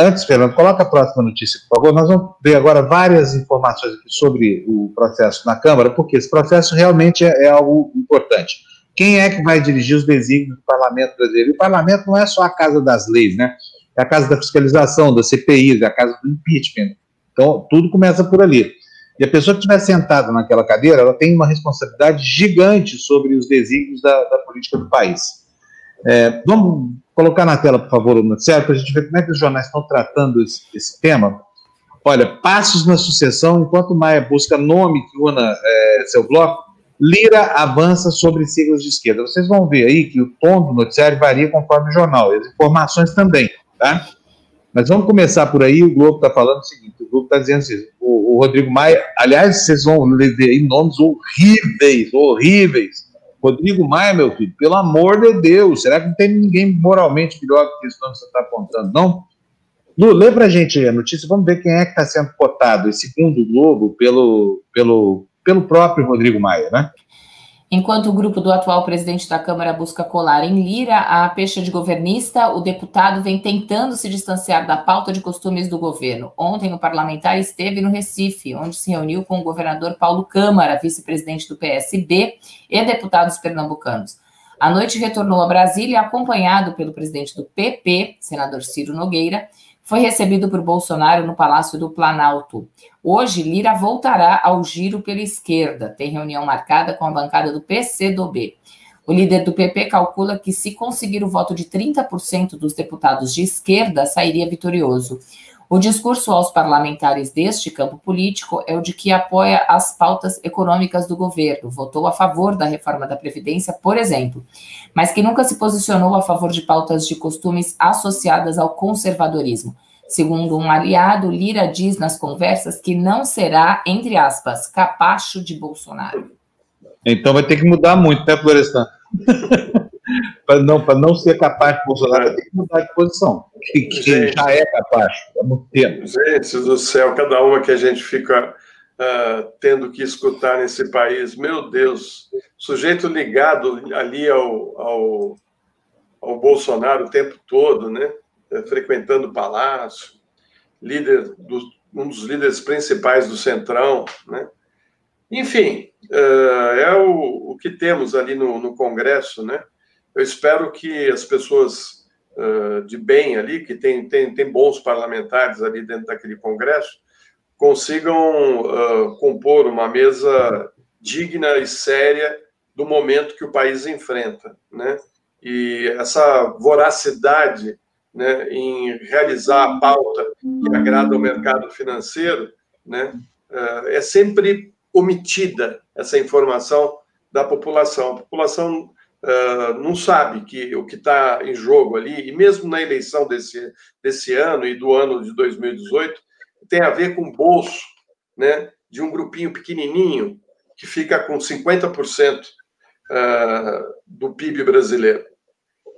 antes, Fernando, coloca a próxima notícia, por favor. Nós vamos ver agora várias informações aqui sobre o processo na Câmara, porque esse processo realmente é, é algo importante. Quem é que vai dirigir os desígnios do parlamento brasileiro? O parlamento não é só a casa das leis, né? É a casa da fiscalização, da CPI, é a casa do impeachment. Então, tudo começa por ali. E a pessoa que estiver sentada naquela cadeira, ela tem uma responsabilidade gigante sobre os desígnios da, da política do país. É, vamos colocar na tela, por favor, o para a gente ver como é que os jornais estão tratando esse, esse tema. Olha, passos na sucessão, enquanto Maia busca nome que una é, seu bloco, Lira avança sobre siglas de esquerda. Vocês vão ver aí que o tom do noticiário varia conforme o jornal, as informações também, tá? Mas vamos começar por aí, o Globo está falando o seguinte, o Globo está dizendo assim, o, o, Rodrigo Maia, aliás, vocês vão ver aí nomes horríveis, horríveis, Rodrigo Maia, meu filho, pelo amor de Deus, será que não tem ninguém moralmente melhor do que nome que você está apontando, não? Lu, lê pra gente a notícia, vamos ver quem é que está sendo cotado, esse segundo Globo, pelo, pelo, pelo próprio Rodrigo Maia, né? Enquanto o grupo do atual presidente da Câmara busca colar em Lira a peixe de governista, o deputado vem tentando se distanciar da pauta de costumes do governo. Ontem, o parlamentar esteve no Recife, onde se reuniu com o governador Paulo Câmara, vice-presidente do PSB, e deputados pernambucanos. À noite, retornou a Brasília, acompanhado pelo presidente do PP, senador Ciro Nogueira, foi recebido por Bolsonaro no Palácio do Planalto. Hoje, Lira voltará ao giro pela esquerda. Tem reunião marcada com a bancada do PCdoB. O líder do PP calcula que, se conseguir o voto de 30% dos deputados de esquerda, sairia vitorioso. O discurso aos parlamentares deste campo político é o de que apoia as pautas econômicas do governo, votou a favor da reforma da Previdência, por exemplo, mas que nunca se posicionou a favor de pautas de costumes associadas ao conservadorismo. Segundo um aliado, Lira diz nas conversas que não será, entre aspas, capacho de Bolsonaro. Então vai ter que mudar muito, né, Florestan? <laughs> para não, não ser capaz de Bolsonaro, vai ter que mudar de posição. Que, que gente, já é capaz há muito tempo. Gente do céu, cada uma que a gente fica uh, tendo que escutar nesse país, meu Deus, sujeito ligado ali ao, ao, ao Bolsonaro o tempo todo, né? frequentando o palácio, líder do, um dos líderes principais do Centrão, né? Enfim, uh, é o, o que temos ali no, no Congresso, né? Eu espero que as pessoas uh, de bem ali, que tem, tem, tem bons parlamentares ali dentro daquele Congresso, consigam compor uma mesa digna e séria do momento que o país enfrenta, né? E essa voracidade né, em realizar a pauta que agrada ao mercado financeiro, né, eh, é sempre omitida essa informação da população. A população uh, não sabe que o que está em jogo ali, e mesmo na eleição desse, desse ano e do ano de 2018, tem a ver com o bolso né, de um grupinho pequenininho que fica com 50% do PIB brasileiro.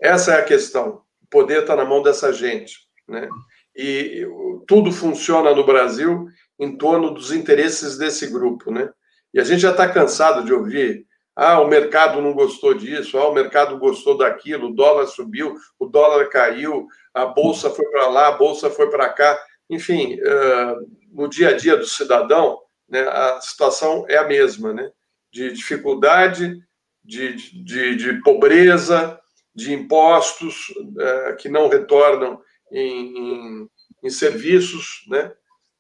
Essa é a questão poder está na mão dessa gente, né? E tudo funciona no Brasil em torno dos interesses desse grupo, né? E a gente já está cansado de ouvir ah, o mercado não gostou disso, ah, o mercado gostou daquilo, o dólar subiu, o dólar caiu, a bolsa foi para lá, a bolsa foi para cá. Enfim, uh, no dia a dia do cidadão, né, a situação é a mesma, né? De dificuldade, de, de, de pobreza, de impostos é, que não retornam em, em, em, serviços, né?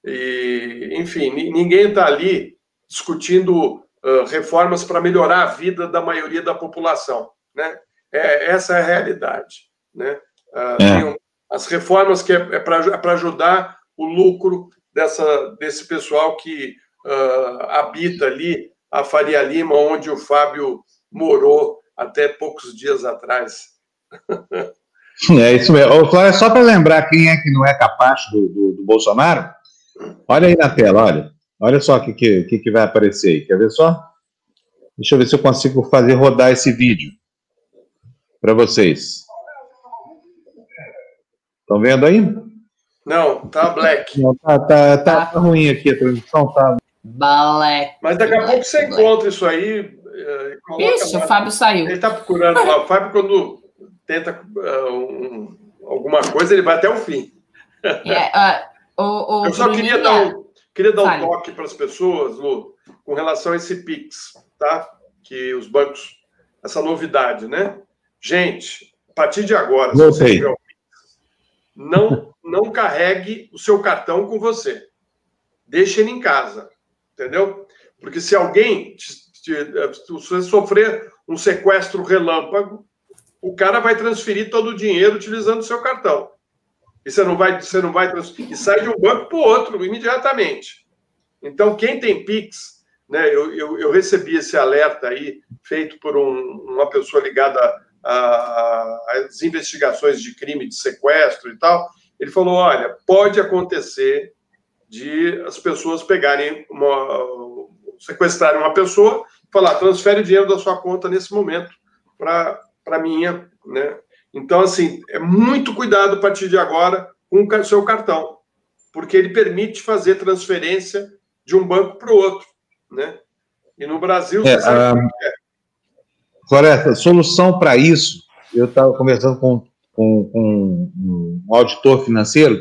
E, enfim, ninguém está ali discutindo uh, reformas para melhorar a vida da maioria da população, né? É, essa é a realidade, né? Uh, é. as reformas que é, é para é ajudar o lucro dessa, desse pessoal que uh, habita ali a Faria Lima, onde o Fábio morou até poucos dias atrás. É isso mesmo. Ô, só para lembrar quem é que não é capaz do, do, do, Bolsonaro, olha aí na tela, olha. Olha só o que, que, que vai aparecer aí. Quer ver só? Deixa eu ver se eu consigo fazer rodar esse vídeo para vocês. Estão vendo aí? Não, tá black. Não, tá, tá, tá, tá ruim aqui a transmissão, tá. Black. Mas daqui a pouco você encontra isso aí isso, o Fábio saiu. Ele está procurando lá. O Fábio, quando tenta uh, um, alguma coisa, ele vai até o fim. É, uh, o, o Eu só queria dar um, queria dar um toque para as pessoas, Lu, com relação a esse Pix, tá? Que os bancos, essa novidade, né? Gente, a partir de agora, se você tiver não, não carregue o seu cartão com você. Deixe ele em casa, entendeu? Porque se alguém, se você sofrer um sequestro relâmpago, o cara vai transferir todo o dinheiro utilizando o seu cartão. E você não vai, você não vai e sai de um banco para o outro imediatamente. Então, quem tem Pix, né, eu, eu, eu recebi esse alerta aí, feito por um, uma pessoa ligada às investigações de crime de sequestro e tal. Ele falou: olha, pode acontecer de as pessoas pegarem uma, sequestrarem uma pessoa e falar, transfere o dinheiro da sua conta nesse momento para a minha, né? Então, assim, é muito cuidado a partir de agora com o seu cartão, porque ele permite fazer transferência de um banco para o outro, né? E no Brasil, é, você sabe a... é. Floresta, solução para isso, eu estava conversando com, com, com, um auditor financeiro,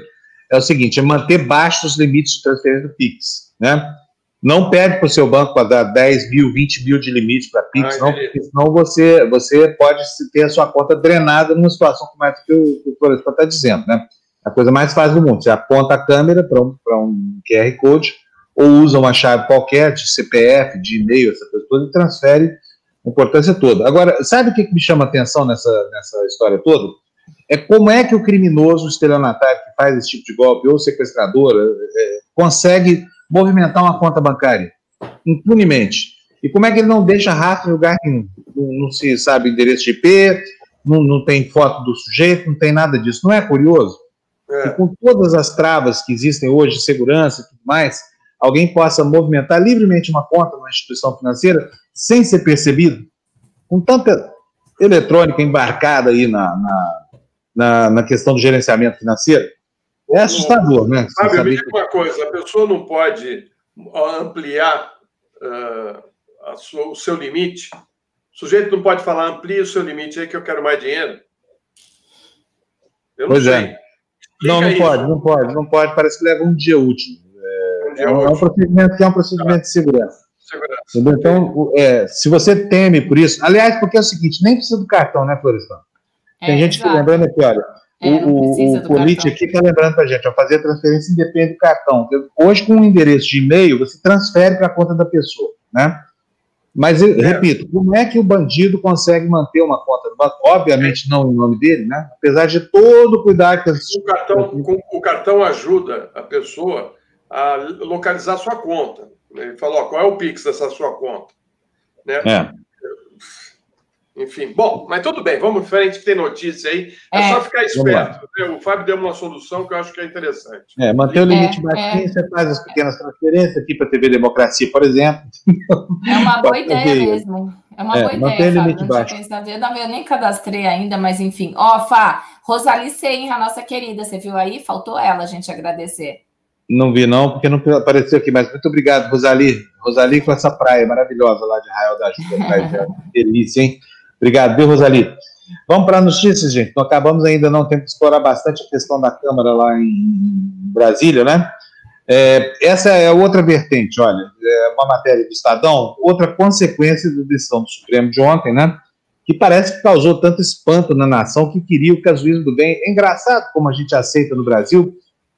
é o seguinte, é manter baixos os limites de transferência do PIX, né? Não pede para o seu banco para dar 10 mil, 20 mil de limite para PIX, ah, não, porque senão você, você pode ter a sua conta drenada numa situação como essa que o, que o Florestan está dizendo, né? A coisa mais fácil do mundo. Você aponta a câmera para um, um QR Code ou usa uma chave qualquer de CPF, de e-mail, essa coisa toda, e transfere a importância toda. Agora, sabe o que, que me chama atenção nessa, nessa história toda? É como é que o criminoso, o estelionatário que faz esse tipo de golpe, ou sequestrador, é, é consegue movimentar uma conta bancária impunemente. E como é que ele não deixa rastro em lugar nenhum? Não, não se sabe endereço de IP, não, não, tem foto do sujeito, não tem nada disso. Não é curioso? É. Com todas as travas que existem hoje de segurança e tudo mais, alguém possa movimentar livremente uma conta numa instituição financeira sem ser percebido? Com tanta eletrônica embarcada aí na, na, na, na questão do gerenciamento financeiro? É assustador, né? Sabe, eu me diga uma coisa: a pessoa não pode ampliar uh, sua, o seu limite. O sujeito não pode falar, amplie o seu limite aí que eu quero mais dinheiro. Eu não pois é. sei. é. não, não isso. pode, não pode, não pode. Parece que leva um dia útil. É, um, dia é um, útil. é um procedimento que é um procedimento ah. de segurança. segurança. Então, é, se você teme por isso, aliás, porque é o seguinte, nem precisa do cartão, né, Florestan? Tem é, gente exato. que lembrando aqui, olha, é, o, o Polite aqui está lembrando para a gente, ó, fazer a transferência independe do cartão. Hoje, com um endereço de e-mail, você transfere para a conta da pessoa, né? Mas, eu, é. repito, como é que o bandido consegue manter uma conta do banco? Obviamente não em nome dele, né? Apesar de todo o cuidado que... O cartão, o cartão ajuda a pessoa a localizar a sua conta. Ele falou, qual é o Pix dessa sua conta? Né? É. Enfim, bom, mas tudo bem, vamos em frente, que tem notícia aí. É, é só ficar esperto. Né? O Fábio deu uma solução que eu acho que é interessante. É, manter o limite é, baixinho, é. você faz as pequenas transferências aqui para a TV Democracia, por exemplo. É uma boa <laughs> ideia mesmo. É uma é, boa ideia, Fábio. Baixo. Não, eu nem cadastrei ainda, mas enfim. Ó, oh, Fá, Rosali Senra, nossa querida, você viu aí? Faltou ela, a gente agradecer. Não vi, não, porque não apareceu aqui, mas muito obrigado, Rosali. Rosali com essa praia maravilhosa lá de Arraial da Ajuda. <laughs> delícia, hein? Obrigado, viu, Rosali? Vamos para notícias, gente. Nós acabamos ainda não tendo que explorar bastante a questão da Câmara lá em Brasília, né? É, essa é outra vertente, olha, é uma matéria do Estadão, outra consequência da decisão do Supremo de ontem, né? Que parece que causou tanto espanto na nação que queria o casuísmo do bem. É engraçado como a gente aceita no Brasil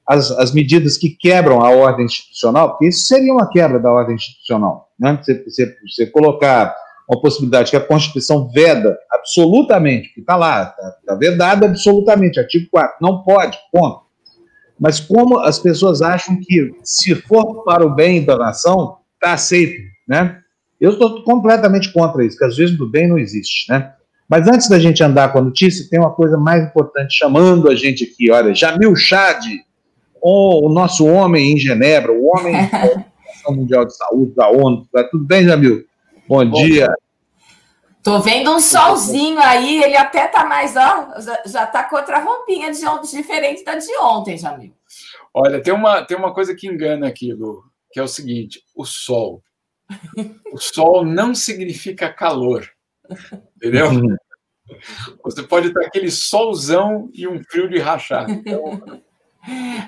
as, as medidas que quebram a ordem institucional, porque isso seria uma quebra da ordem institucional, né? Você, você, você colocar uma possibilidade que a Constituição veda absolutamente, que está lá, está tá vedado absolutamente, artigo 4, não pode, ponto. Mas como as pessoas acham que, se for para o bem da nação, está aceito, né? Eu estou completamente contra isso, que às vezes do bem não existe, né? Mas antes da gente andar com a notícia, tem uma coisa mais importante chamando a gente aqui, olha, Jamil Chad, o, o nosso homem em Genebra, o homem <laughs> da Organização Mundial de Saúde, da ONU, tá tudo bem, Jamil? Bom, Bom dia. Tô vendo um solzinho aí, ele até tá mais, ó, já, tá com outra roupinha de ontem, diferente da de ontem, Jamil. Olha, tem uma, tem uma coisa que engana aqui, Lu, que é o seguinte: o sol. O sol não significa calor. Entendeu? Você pode estar aquele solzão e um frio de rachar. Então,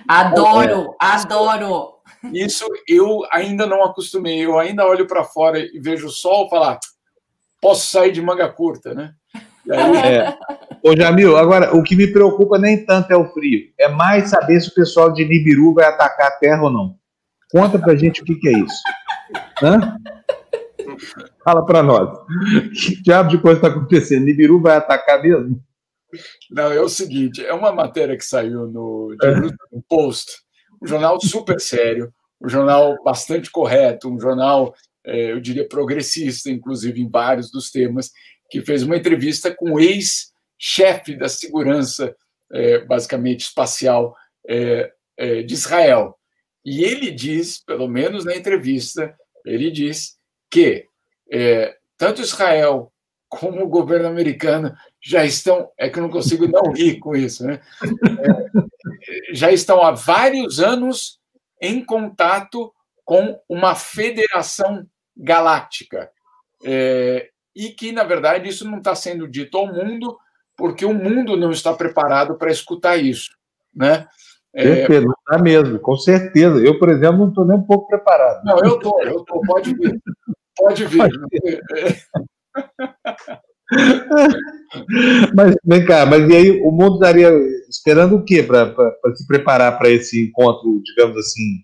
Adoro, é. adoro. Isso eu ainda não acostumei. Eu ainda olho para fora e vejo o sol falar, posso sair de manga curta, né? Aí... É. Ô, Jamil, agora, o que me preocupa nem tanto é o frio, é mais saber se o pessoal de Nibiru vai atacar a terra ou não. Conta pra gente o que, que é isso. Hã? Fala para nós. Que diabo de coisa está acontecendo? Nibiru vai atacar mesmo? Não, é o seguinte: é uma matéria que saiu no Jerusalem Post, um jornal super sério, um jornal bastante correto, um jornal, é, eu diria, progressista, inclusive em vários dos temas, que fez uma entrevista com o ex-chefe da segurança, é, basicamente espacial, é, de Israel. E ele diz, pelo menos na entrevista, ele diz que tanto Israel como o governo americano já estão, é que eu não consigo não rir com isso, né? Já estão há vários anos em contato com uma federação galáctica. É, e que, na verdade, isso não está sendo dito ao mundo, porque o mundo não está preparado para escutar isso. Né? É, não está mesmo, com certeza. Eu, por exemplo, não estou nem um pouco preparado. Não, eu estou, eu estou, pode vir. Pode vir. Pode vir. <laughs> <laughs> mas vem cá, mas e aí o mundo estaria esperando o quê para se preparar para esse encontro, digamos assim,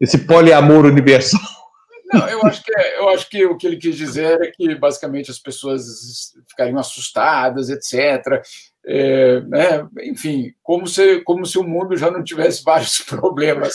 esse poliamor universal? <laughs> Não, eu acho que é, eu acho que o que ele quis dizer é que basicamente as pessoas ficariam assustadas, etc. É, né? Enfim, como se como se o mundo já não tivesse <laughs> vários problemas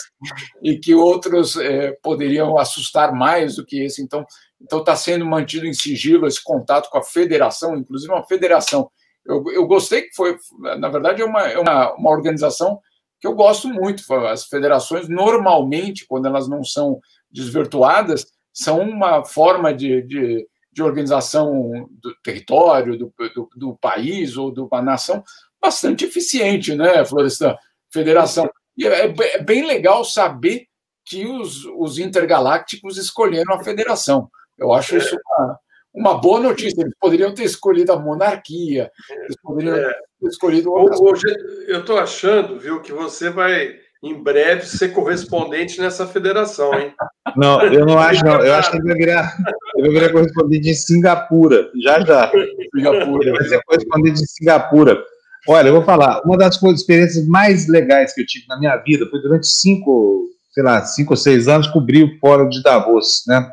e que outros é, poderiam assustar mais do que esse. Então, então está sendo mantido em sigilo esse contato com a federação, inclusive uma federação. Eu, eu gostei que foi, na verdade, é uma, é uma, uma organização que eu gosto muito. As federações, normalmente, quando elas não são desvirtuadas, são uma forma de, de, de organização do território, do, do, do, país ou de uma nação bastante eficiente, né, Florestan? Federação. E é, é bem legal saber que os, os intergalácticos escolheram a federação. Eu acho isso uma, uma boa notícia. Eles poderiam ter escolhido a monarquia, eles poderiam é. ter escolhido Hoje, eu estou achando, viu, que você vai em breve ser correspondente nessa federação, hein? Não, eu não acho, não. Eu acho que ele vai virar, ele vai virar correspondente em Singapura, já já. Singapura. Ele vai ser correspondente em Singapura. Olha, eu vou falar, uma das experiências mais legais que eu tive na minha vida foi durante cinco, sei lá, cinco ou seis anos cobrir o Fórum de Davos, né?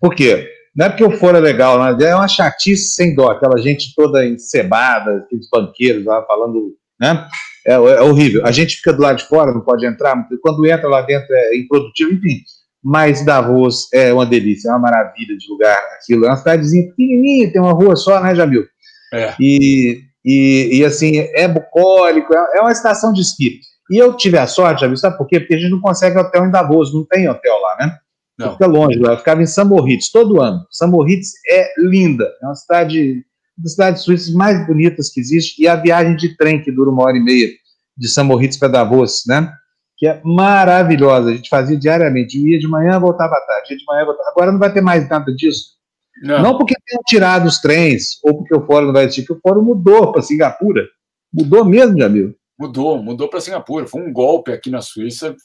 Por quê? Não é porque o foro é legal, né? é uma chatice sem dó, aquela gente toda encebada, aqueles banqueiros lá falando, né? É, é, horrível. A gente fica do lado de fora, não pode entrar, quando entra lá dentro é improdutivo, enfim. Mas Davos é uma delícia, é uma maravilha de lugar. Aquilo é uma cidadezinha pequenininha, tem uma rua só, né, Jamil? É. E, e, e assim, é bucólico, é, é uma estação de esqui. E eu tive a sorte, Jamil, sabe por quê? Porque a gente não consegue hotel em Davos, não tem hotel lá, né? Não. Fica longe lá, eu ficava em Samorritz todo ano. Samorritz é linda, é uma cidade, uma das cidades suíças mais bonitas que existe, e a viagem de trem que dura uma hora e meia de Samorritz para Davos, né? Que é maravilhosa, a gente fazia diariamente, ia de manhã, voltava à tarde, ia de manhã, voltava. Agora não vai ter mais nada disso. Não, não porque tenham tirado os trens, ou porque o fórum não vai existir, porque o fórum mudou para Singapura. Mudou mesmo, Jamil? Mudou, mudou para Singapura. Foi um golpe aqui na Suíça.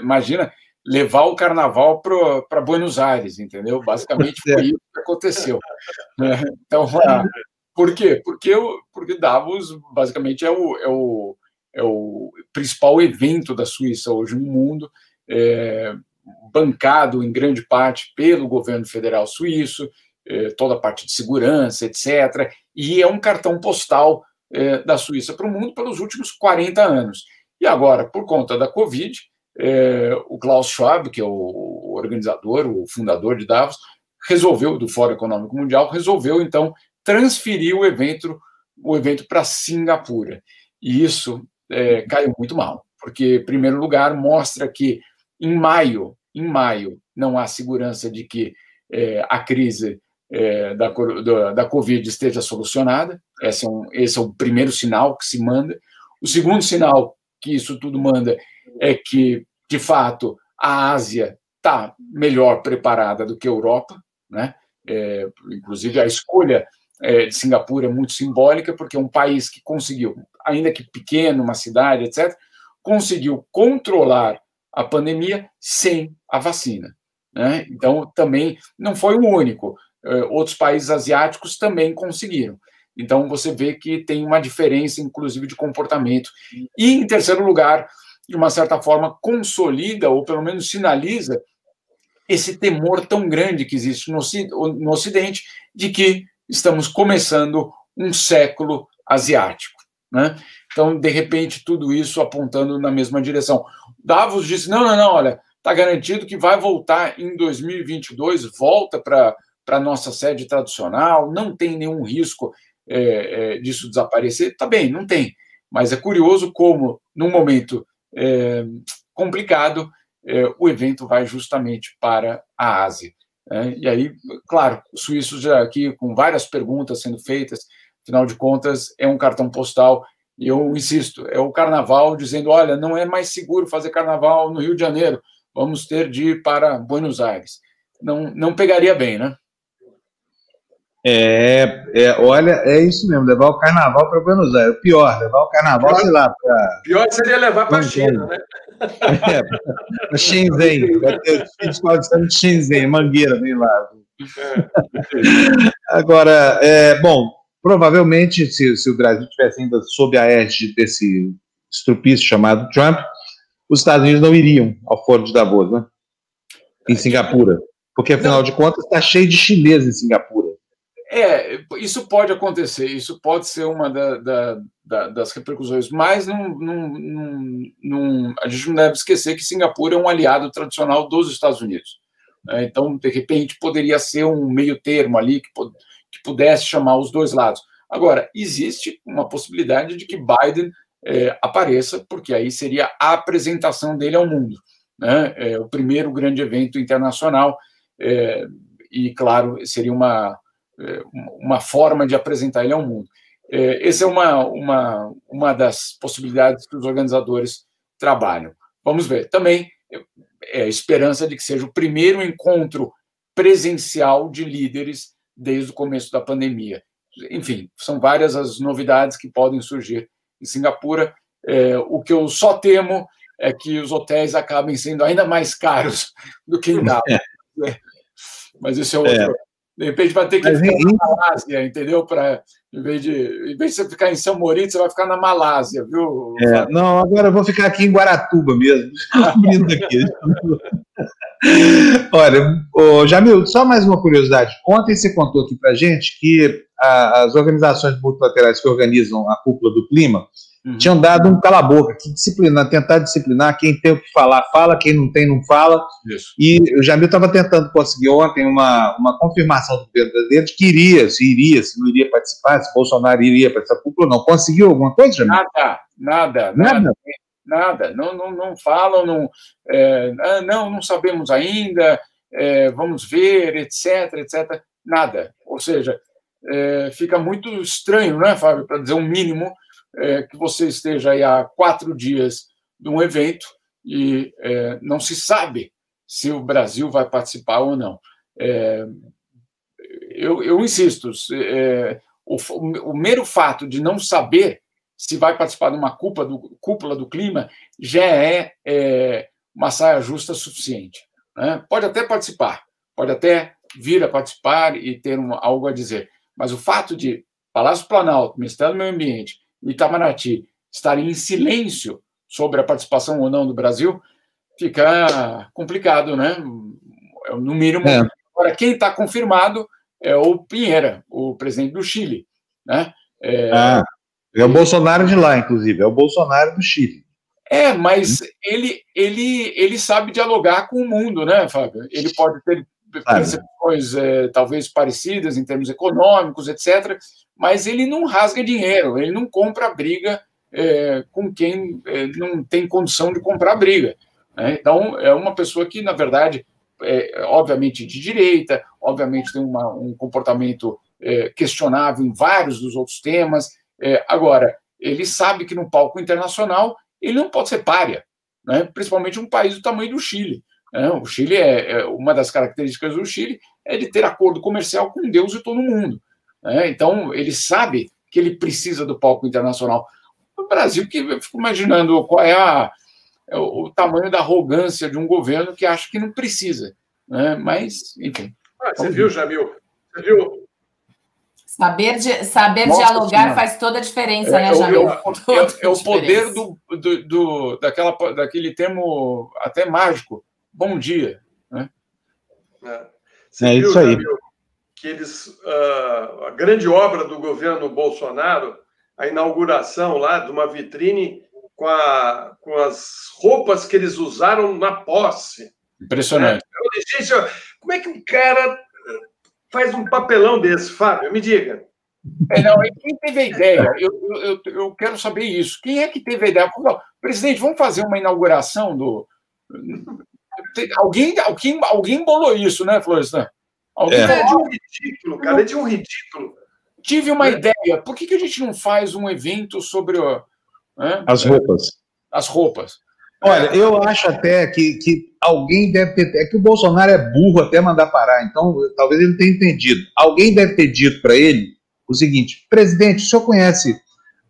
Imagina, levar o carnaval para Buenos Aires, entendeu? Basicamente foi <laughs> isso que aconteceu. Né? Então, por quê? Porque, porque Davos, basicamente, é o, é, o, é o principal evento da Suíça hoje no mundo, é, bancado em grande parte pelo governo federal suíço, é, toda a parte de segurança, etc. E é um cartão postal é, da Suíça para o mundo pelos últimos 40 anos. E agora, por conta da Covid, é, o Klaus Schwab, que é o organizador, o fundador de Davos, resolveu, do Fórum Econômico Mundial, resolveu, então, transferir o evento o evento para Singapura. E isso é, caiu muito mal, porque, em primeiro lugar, mostra que em maio, em maio, não há segurança de que é, a crise é, da, da, da Covid esteja solucionada. Esse é, um, esse é o primeiro sinal que se manda. O segundo sinal que isso tudo manda é que, de fato, a Ásia está melhor preparada do que a Europa, né? É, inclusive a escolha é, de Singapura é muito simbólica, porque é um país que conseguiu, ainda que pequeno, uma cidade, etc., conseguiu controlar a pandemia sem a vacina. Né? Então, também não foi o único. Eh, outros países asiáticos também conseguiram. Então, você vê que tem uma diferença, inclusive, de comportamento. E, em terceiro lugar, de uma certa forma, consolida, ou pelo menos sinaliza, esse temor tão grande que existe no Ocidente de que estamos começando um século asiático. Né? Então, de repente, tudo isso apontando na mesma direção. Davos disse: não, não, não, olha, está garantido que vai voltar em 2022, volta para a nossa sede tradicional, não tem nenhum risco é, é, disso desaparecer. Tá bem, não tem. Mas é curioso como, num momento é, complicado, é, o evento vai justamente para a Ásia. Né? E aí, claro, os suíços já aqui com várias perguntas sendo feitas, afinal de contas, é um cartão postal. E eu insisto, é o carnaval dizendo: olha, não é mais seguro fazer carnaval no Rio de Janeiro, vamos ter de ir para Buenos Aires. Não, não pegaria bem, né? É, é, olha, é isso mesmo, levar o carnaval para Buenos Aires. O pior, levar o carnaval, pior, sei lá. Pra... Pior seria levar para a China, né? <laughs> É, para Shenzhen. Vai ter escola de Shenzhen, Mangueira, vem lá. É. Agora, é, bom, provavelmente, se, se o Brasil tivesse ainda sob a égide desse estrupício chamado Trump, os Estados Unidos não iriam ao Foro de Davos, né? Em Singapura. Porque, afinal de contas, está cheio de chineses em Singapura. É, isso pode acontecer, isso pode ser uma da, da, da, das repercussões, mas não, não, não, a gente não deve esquecer que Singapura é um aliado tradicional dos Estados Unidos. Né? Então, de repente, poderia ser um meio termo ali que, que pudesse chamar os dois lados. Agora, existe uma possibilidade de que Biden é, apareça, porque aí seria a apresentação dele ao mundo. Né? É, o primeiro grande evento internacional, é, e, claro, seria uma uma forma de apresentar ele ao mundo. É, essa é uma, uma, uma das possibilidades que os organizadores trabalham. Vamos ver. Também é a esperança de que seja o primeiro encontro presencial de líderes desde o começo da pandemia. Enfim, são várias as novidades que podem surgir em Singapura. É, o que eu só temo é que os hotéis acabem sendo ainda mais caros <laughs> do que em Davos. É. Mas isso é outro, é. De repente vai ter que Mas, ficar em... na Malásia, entendeu? Pra, em, vez de, em vez de você ficar em São Moritz, você vai ficar na Malásia, viu? É, não, agora eu vou ficar aqui em Guaratuba mesmo, abrindo <laughs> aqui. Olha, ô, Jamil, só mais uma curiosidade. Ontem você contou aqui para gente que a, as organizações multilaterais que organizam a cúpula do clima Uhum. Tinham dado um cala-boca, que disciplinar, tentar disciplinar, quem tem o que falar, fala, quem não tem, não fala. Isso. E o Jamil estava tentando conseguir ontem uma, uma confirmação do governo brasileiro de que iria, se iria, se não iria participar, se Bolsonaro iria essa cúpula, não. Conseguiu alguma coisa, Jamil? Nada, nada, nada. Nada, não, não, não falam, não, é, ah, não, não sabemos ainda, é, vamos ver, etc, etc, nada. Ou seja, é, fica muito estranho, né, Fábio, para dizer um mínimo, é, que você esteja aí há quatro dias de um evento e é, não se sabe se o Brasil vai participar ou não. É, eu, eu, insisto, é, o, o, mero fato de não saber se vai participar de uma cúpula do, cúpula do clima já é, é uma saia justa suficiente. Né? Pode até participar, pode até vir a participar e ter algo a dizer, mas o fato de Palácio Planalto, Ministério do Meio Ambiente, Itamaraty estarem em silêncio sobre a participação ou não do Brasil, fica complicado, né? No mínimo. É. Agora, quem está confirmado é o Pinheira, o presidente do Chile. Né? É, ah, é o Bolsonaro de lá, inclusive, é o Bolsonaro do Chile. É, mas ele, ele, ele sabe dialogar com o mundo, né, Fábio? Ele pode ter percepções é, talvez parecidas em termos econômicos, etc., mas ele não rasga dinheiro, ele não compra briga é, com quem é, não tem condição de comprar briga. Né? Então, é uma pessoa que, na verdade, é, obviamente de direita, obviamente tem uma, um comportamento é, questionável em vários dos outros temas. É, agora, ele sabe que no palco internacional ele não pode ser párea, né? principalmente um país do tamanho do Chile. Né? O Chile é, é, uma das características do Chile é de ter acordo comercial com Deus e todo mundo. Né? Então, ele sabe que ele precisa do palco internacional. no Brasil, que eu fico imaginando qual é, a, é o, o, tamanho da arrogância de um governo que acha que não precisa. Né? Mas, enfim. Ah, você viu, Jamil? Você viu Saber, de, saber dialogar senhora. faz toda a diferença, é, né, Jamil? É, é, é o poder do, do, do, daquela, daquele termo até mágico. Bom dia. Né? É, Você é viu, isso aí. Jamil, que eles, uh, a grande obra do governo Bolsonaro, a inauguração lá de uma vitrine com, a, com as roupas que eles usaram na posse. Impressionante. Né? Gente, como é que um cara faz um papelão desse, Fábio? Me diga. É, não, quem teve a ideia? Eu, eu, eu quero saber isso. Quem é que teve a ideia? Presidente, vamos fazer uma inauguração do. Alguém, alguém, alguém bolou isso, né, Florestan? Alguém é. de um ridículo, cara, é de um ridículo. Tive uma é. ideia. Por que, que a gente não faz um evento sobre o, né? as roupas? As roupas. Olha, eu acho até que, que alguém deve ter. É que o Bolsonaro é burro até mandar parar, então talvez ele tenha entendido. Alguém deve ter dito para ele o seguinte: presidente, o senhor conhece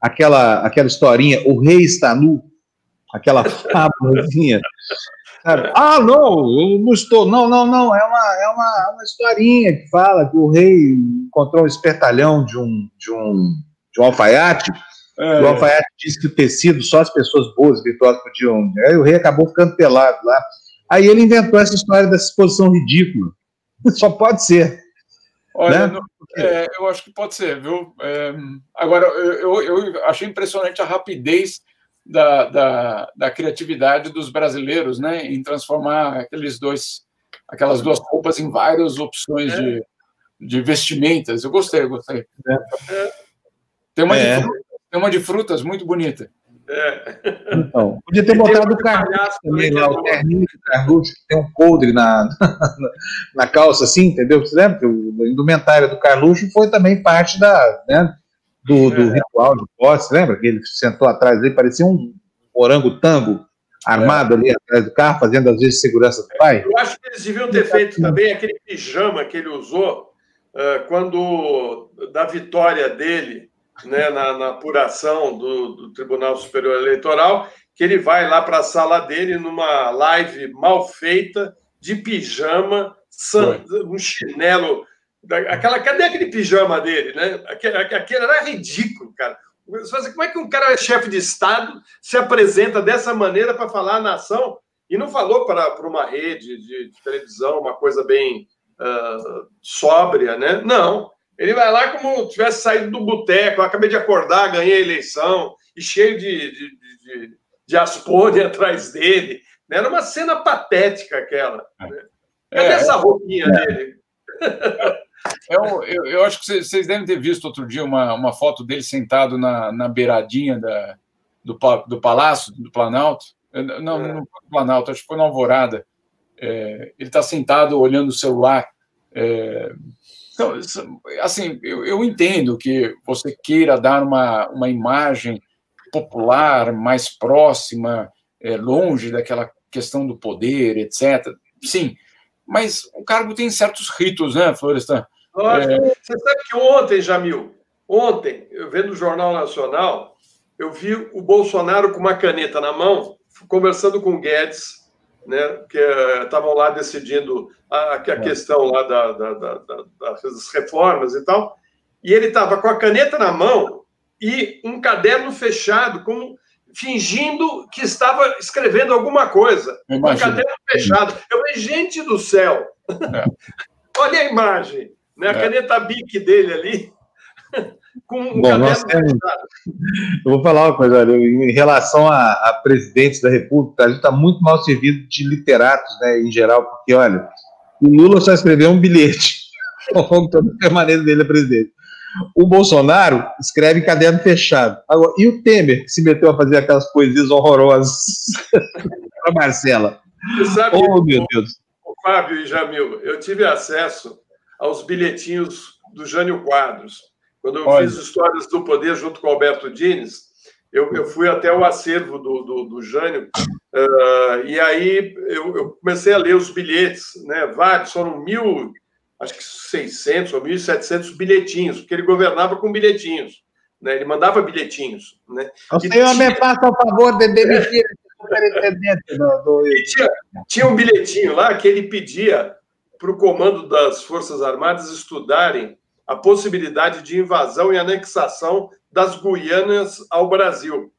aquela, aquela historinha, o rei está nu? Aquela <laughs> fábulazinha. Ah, não, eu não estou. Não, não, não. É uma, é uma, é uma historinha que fala que o rei encontrou um espertalhão de um, de um, de um alfaiate é. O alfaiate disse que o tecido só as pessoas boas, virtuosas podiam. Aí o rei acabou ficando pelado lá. Aí ele inventou essa história dessa exposição ridícula. <laughs> Só pode ser. Olha, né? é, eu acho que pode ser, viu? É, agora, eu, eu, achei impressionante a rapidez da, da, da, criatividade dos brasileiros, né? Em transformar aqueles dois, aquelas duas roupas em várias opções é. de, de vestimentas. Eu gostei, eu gostei. É. Tem uma é. Tem uma de frutas muito bonita. É. Então, podia ter botado o Carluxo também lá, o terninho do Carluxo, que tem um coldre na, <laughs> na, calça, assim, entendeu? Você lembra que o indumentário do Carluxo foi também parte da, né, do, do é. ritual de posse, lembra? Que ele sentou atrás dele, parecia um orango tango armado é. ali atrás do carro, fazendo às vezes segurança do pai. Eu acho que eles deviam ter feito também aquele pijama que ele usou uh, quando, da vitória dele, né, na, na apuração do, do, Tribunal Superior Eleitoral, que ele vai lá para a sala dele numa live mal feita, de pijama, san, um chinelo. Aquela, cadê aquele pijama dele? Né? Aquele, aquele era ridículo, cara. Como é que um cara é chefe de Estado se apresenta dessa maneira para falar à nação e não falou para uma rede de, de, televisão, uma coisa bem uh, sóbria, né? Não. Ele vai lá como tivesse saído do boteco, acabei de acordar, ganhei a eleição, e cheio de, de, de, de aspone atrás dele. Era uma cena patética aquela. Né? Cadê é, essa roupinha é. dele? <laughs> Eu, eu, eu, acho que vocês devem ter visto outro dia uma, uma foto dele sentado na, na beiradinha da, do, do Palácio, do Planalto. Não, é. não foi do Planalto, acho que foi na Alvorada. É, ele está sentado olhando o celular. É, então, assim, eu, eu entendo que você queira dar uma, uma imagem popular, mais próxima, é, longe daquela questão do poder, etc. Sim, mas o cargo tem certos ritos, né, Florestan? É... Você sabe que ontem, Jamil, ontem, eu vendo o Jornal Nacional, eu vi o Bolsonaro com uma caneta na mão, conversando com o Guedes, né, que estavam lá decidindo a, a é. questão lá da, da, da, das reformas e tal, e ele estava com a caneta na mão e um caderno fechado, como fingindo que estava escrevendo alguma coisa. Um caderno fechado. Eu falei, gente do céu! É. <laughs> Olha a imagem, né? a é. caneta BIC dele ali <laughs> com um Bom, nós temos... Eu vou falar uma coisa, olha, em relação a, a presidentes da República, a gente está muito mal servido de literatos, né, em geral, porque, olha, o Lula só escreveu um bilhete <laughs> ao longo toda a permanência dele a presidente. O Bolsonaro escreve em caderno fechado. Agora, e o Temer, que se meteu a fazer aquelas poesias horrorosas <laughs> para Marcela? Você sabe, oh, meu Deus. O Fábio e Jamil, eu tive acesso aos bilhetinhos do Jânio Quadros. Quando eu Olha. fiz Histórias do Poder junto com o Alberto Dines, eu, eu fui até o acervo do, do, do Jânio, uh, e aí eu, eu, comecei a ler os bilhetes, né, vários, foram mil, acho que 600 ou 1.700 bilhetinhos, porque ele governava com bilhetinhos. Né? Ele mandava bilhetinhos. Né? O senhor tinha... me faça o favor de demitir superintendente do, do... Tinha, tinha um bilhetinho lá que ele pedia para o comando das Forças Armadas estudarem a possibilidade de invasão e anexação das Guianas ao Brasil.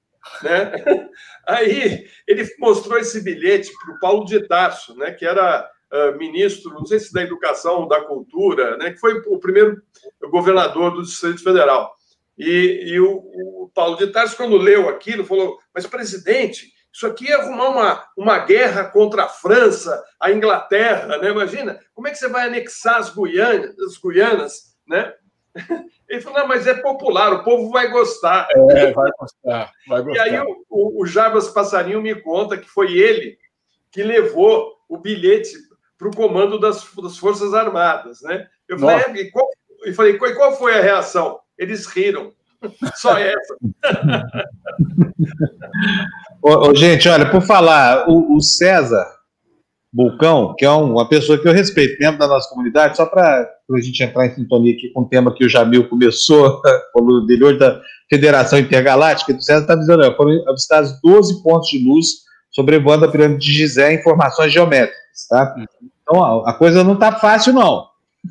Né? <laughs> Aí ele mostrou esse bilhete para o Paulo de Tarso, né, que era uh, ministro, não sei se da Educação da Cultura, né, que foi o primeiro governador do Distrito Federal. E, e o, o, Paulo de Tarso, quando leu aquilo, falou: Mas, presidente, isso aqui é arrumar uma, uma guerra contra a França, a Inglaterra, né? Imagina, como é que você vai anexar as Guianas, as Guianas né? <laughs> Ele falou, não, mas é popular, o povo vai gostar. É, vai gostar, vai gostar. E aí o, o, o Jarbas Passarinho me conta que foi ele que levou o bilhete para o comando das, das, Forças Armadas, né? Eu falei, é, e qual, eu falei, qual foi a reação? Eles riram. <laughs> Só essa. <laughs> ô, ô, gente, olha, por falar, o, o César Bulcão, que é uma pessoa que eu respeito, membro da nossa comunidade, só para a gente entrar em sintonia aqui com o tema que o Jamil começou, <laughs> falou dele hoje, da Federação Intergaláctica, o César está dizendo, foram avistados 12 pontos de luz sobrevoando a pirâmide de Gizé, informações geométricas, tá? Então, a, a coisa não está fácil, não.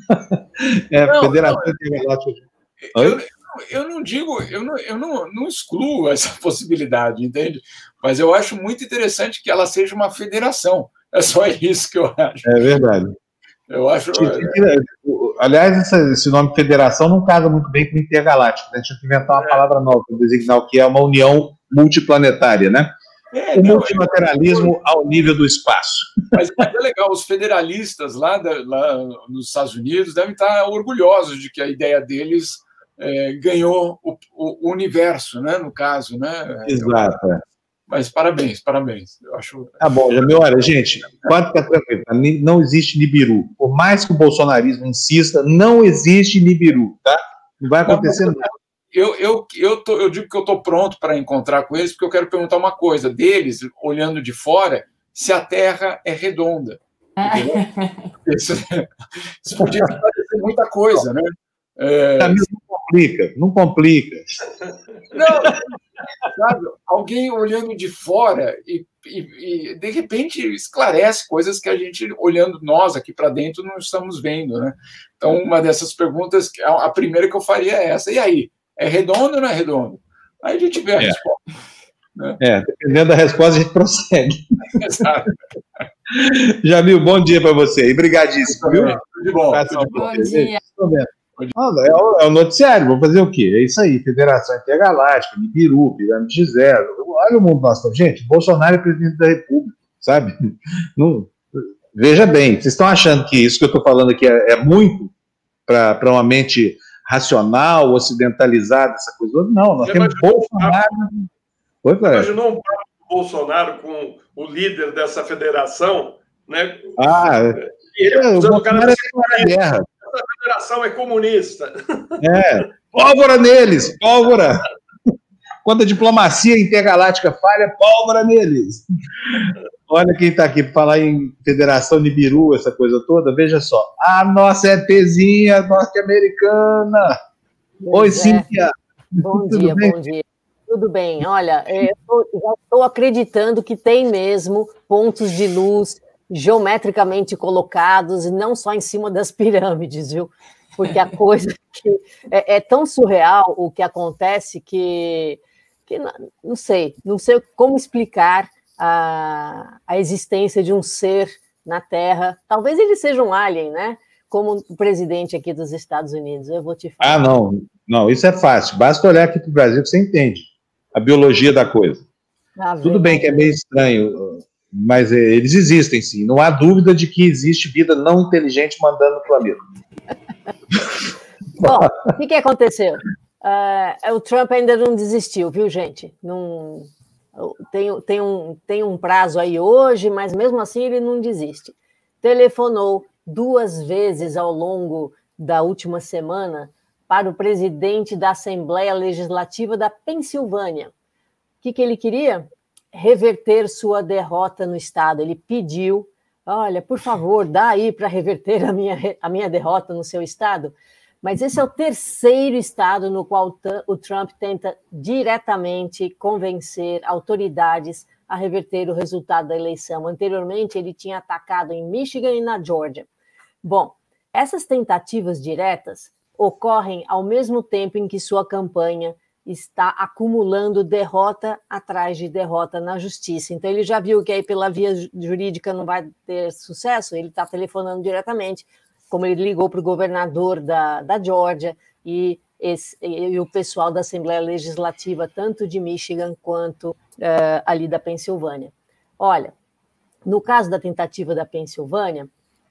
<laughs> é, não, Federação não, Intergaláctica. Eu, eu não digo, eu não, eu não, não excluo essa <laughs> possibilidade, entende? Mas eu acho muito interessante que ela seja uma federação. É só <laughs> isso que eu acho. É verdade. Eu acho. Aliás, esse nome federação não casa muito bem com intergaláctico. Né? A gente tinha que inventar uma é. palavra nova para designar o que é uma união multiplanetária, né? É, o não, multilateralismo ao nível do espaço. <laughs> Mas é legal, os federalistas lá, da, lá nos Estados Unidos devem estar orgulhosos de que a ideia deles é, ganhou o, o, universo, né, no caso, né? Exato. Mas parabéns, parabéns. Eu acho. Tá bom, Jamil, olha, gente, quanto tá tranquilo, não existe Nibiru. Por mais que o bolsonarismo insista, não existe Nibiru, tá? Não vai acontecer não, nada. Eu, eu, eu, tô, eu digo que eu estou pronto para encontrar com eles, porque eu quero perguntar uma coisa deles, olhando de fora, se a Terra é redonda. <laughs> Isso, isso podia parecer muita coisa, né? É... Não complica, não complica. Não, sabe, alguém olhando de fora e, e, e, de repente esclarece coisas que a gente, olhando nós aqui para dentro, não estamos vendo, né? Então, uma dessas perguntas, a primeira que eu faria é essa. E aí, é redondo ou não é redondo? Aí a gente vê a é. resposta. Né? É, dependendo da resposta, a gente prossegue. <laughs> Exato. Jamil, bom dia para você. E brigadíssimo, viu? Bom. Tudo de bom. Bom dia. Ah, é, o, é, o, noticiário, vou fazer o quê? É isso aí, Federação Intergaláctica, Nibiru, Pirâmide de Zero. Olha o mundo nosso. Gente, Bolsonaro é presidente da República, sabe? <laughs> Não, veja bem, vocês estão achando que isso que eu estou falando aqui é, é muito para uma mente racional, ocidentalizada, essa coisa? Não, nós temos Bolsonaro. Oi, Imaginou um papo do Bolsonaro com o líder dessa federação, né? Ah, ele é, o Bolsonaro é guerra essa federação é comunista. É, pólvora neles, pólvora. Quando a diplomacia intergaláctica falha, pólvora neles. Olha quem está aqui para falar em Federação Nibiru, essa coisa toda. Veja só. A nossa ETzinha norte-americana. Oi, é. Cíntia. Bom dia, bem? bom dia. Tudo bem. Olha, eu já estou acreditando que tem mesmo pontos de luz geometricamente colocados e não só em cima das <laughs> pirâmides, viu? Porque a coisa que é, é tão surreal o que acontece que, que não, não sei, não sei como explicar a, a existência de um ser na Terra. Talvez ele seja um alien, né? Como o presidente aqui dos Estados Unidos. Eu vou te falar. Ah, não, não, isso é fácil. Basta olhar aqui para o Brasil que você entende a biologia da coisa. Ah, Tudo bem que é meio estranho mas é, eles existem sim. Não há dúvida de que existe vida não inteligente mandando no planeta. Bom, o que, que aconteceu? Uh, o Trump ainda não desistiu, viu, gente? Não, tem, tem, um, tem um prazo aí hoje, mas mesmo assim ele não desiste. Telefonou duas vezes ao longo da última semana para o presidente da Assembleia Legislativa da Pensilvânia. O que, que ele queria? Reverter sua derrota no Estado. Ele pediu, olha, por favor, dá aí para reverter a minha, a minha derrota no seu Estado. Mas esse é o terceiro estado no qual o Trump tenta diretamente convencer autoridades a reverter o resultado da eleição. Anteriormente, ele tinha atacado em Michigan e na Georgia. Bom, essas tentativas diretas ocorrem ao mesmo tempo em que sua campanha está acumulando derrota atrás de derrota na justiça. Então, ele já viu que aí pela via jurídica não vai ter sucesso, ele está telefonando diretamente, como ele ligou para o governador da, da Georgia e, esse, e, o pessoal da Assembleia Legislativa, tanto de Michigan quanto uh, ali da Pensilvânia. Olha, no caso da tentativa da Pensilvânia,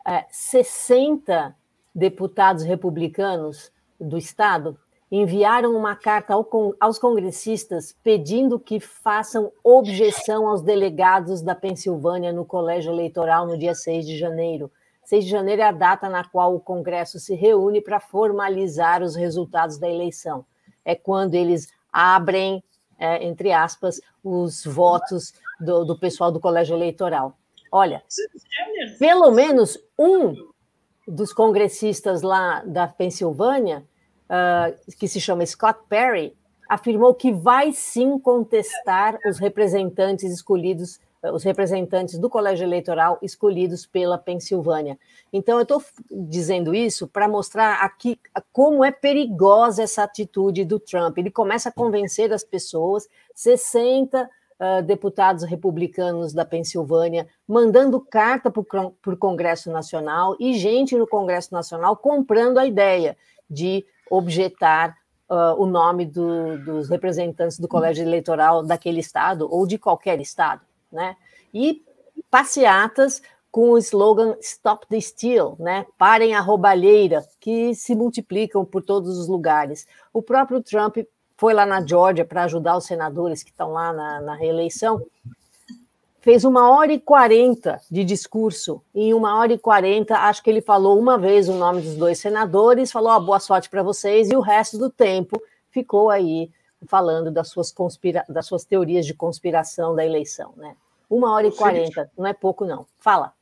uh, 60 deputados republicanos do estado enviaram uma carta ao, aos congressistas pedindo que façam objeção aos delegados da Pensilvânia no colégio eleitoral no dia 6 de janeiro. 6 de janeiro é a data na qual o Congresso se reúne para formalizar os resultados da eleição. É quando eles abrem, é, entre aspas, os votos do, do pessoal do colégio eleitoral. Olha, pelo menos um dos congressistas lá da Pensilvânia uh, que se chama Scott Perry, afirmou que vai sim contestar os representantes escolhidos, os representantes do colégio eleitoral escolhidos pela Pensilvânia. Então, eu estou dizendo isso para mostrar aqui como é perigosa essa atitude do Trump. Ele começa a convencer as pessoas, 60 Uh, deputados republicanos da Pensilvânia mandando carta para o Congresso Nacional e gente no Congresso Nacional comprando a ideia de objetar uh, o nome do, dos representantes do colégio eleitoral daquele estado ou de qualquer estado, né? E passeatas com o slogan Stop the Steal, né? Parem a roubalheira, que se multiplicam por todos os lugares. O próprio Trump foi lá na Georgia para ajudar os senadores que estão lá na, na reeleição fez uma hora e quarenta de discurso. Em uma hora e quarenta, acho que ele falou uma vez o nome dos dois senadores, falou oh, boa sorte para vocês, e o resto do tempo ficou aí falando das suas, conspira das suas teorias de conspiração da eleição. Né? Uma hora e quarenta, não é pouco, não. Fala.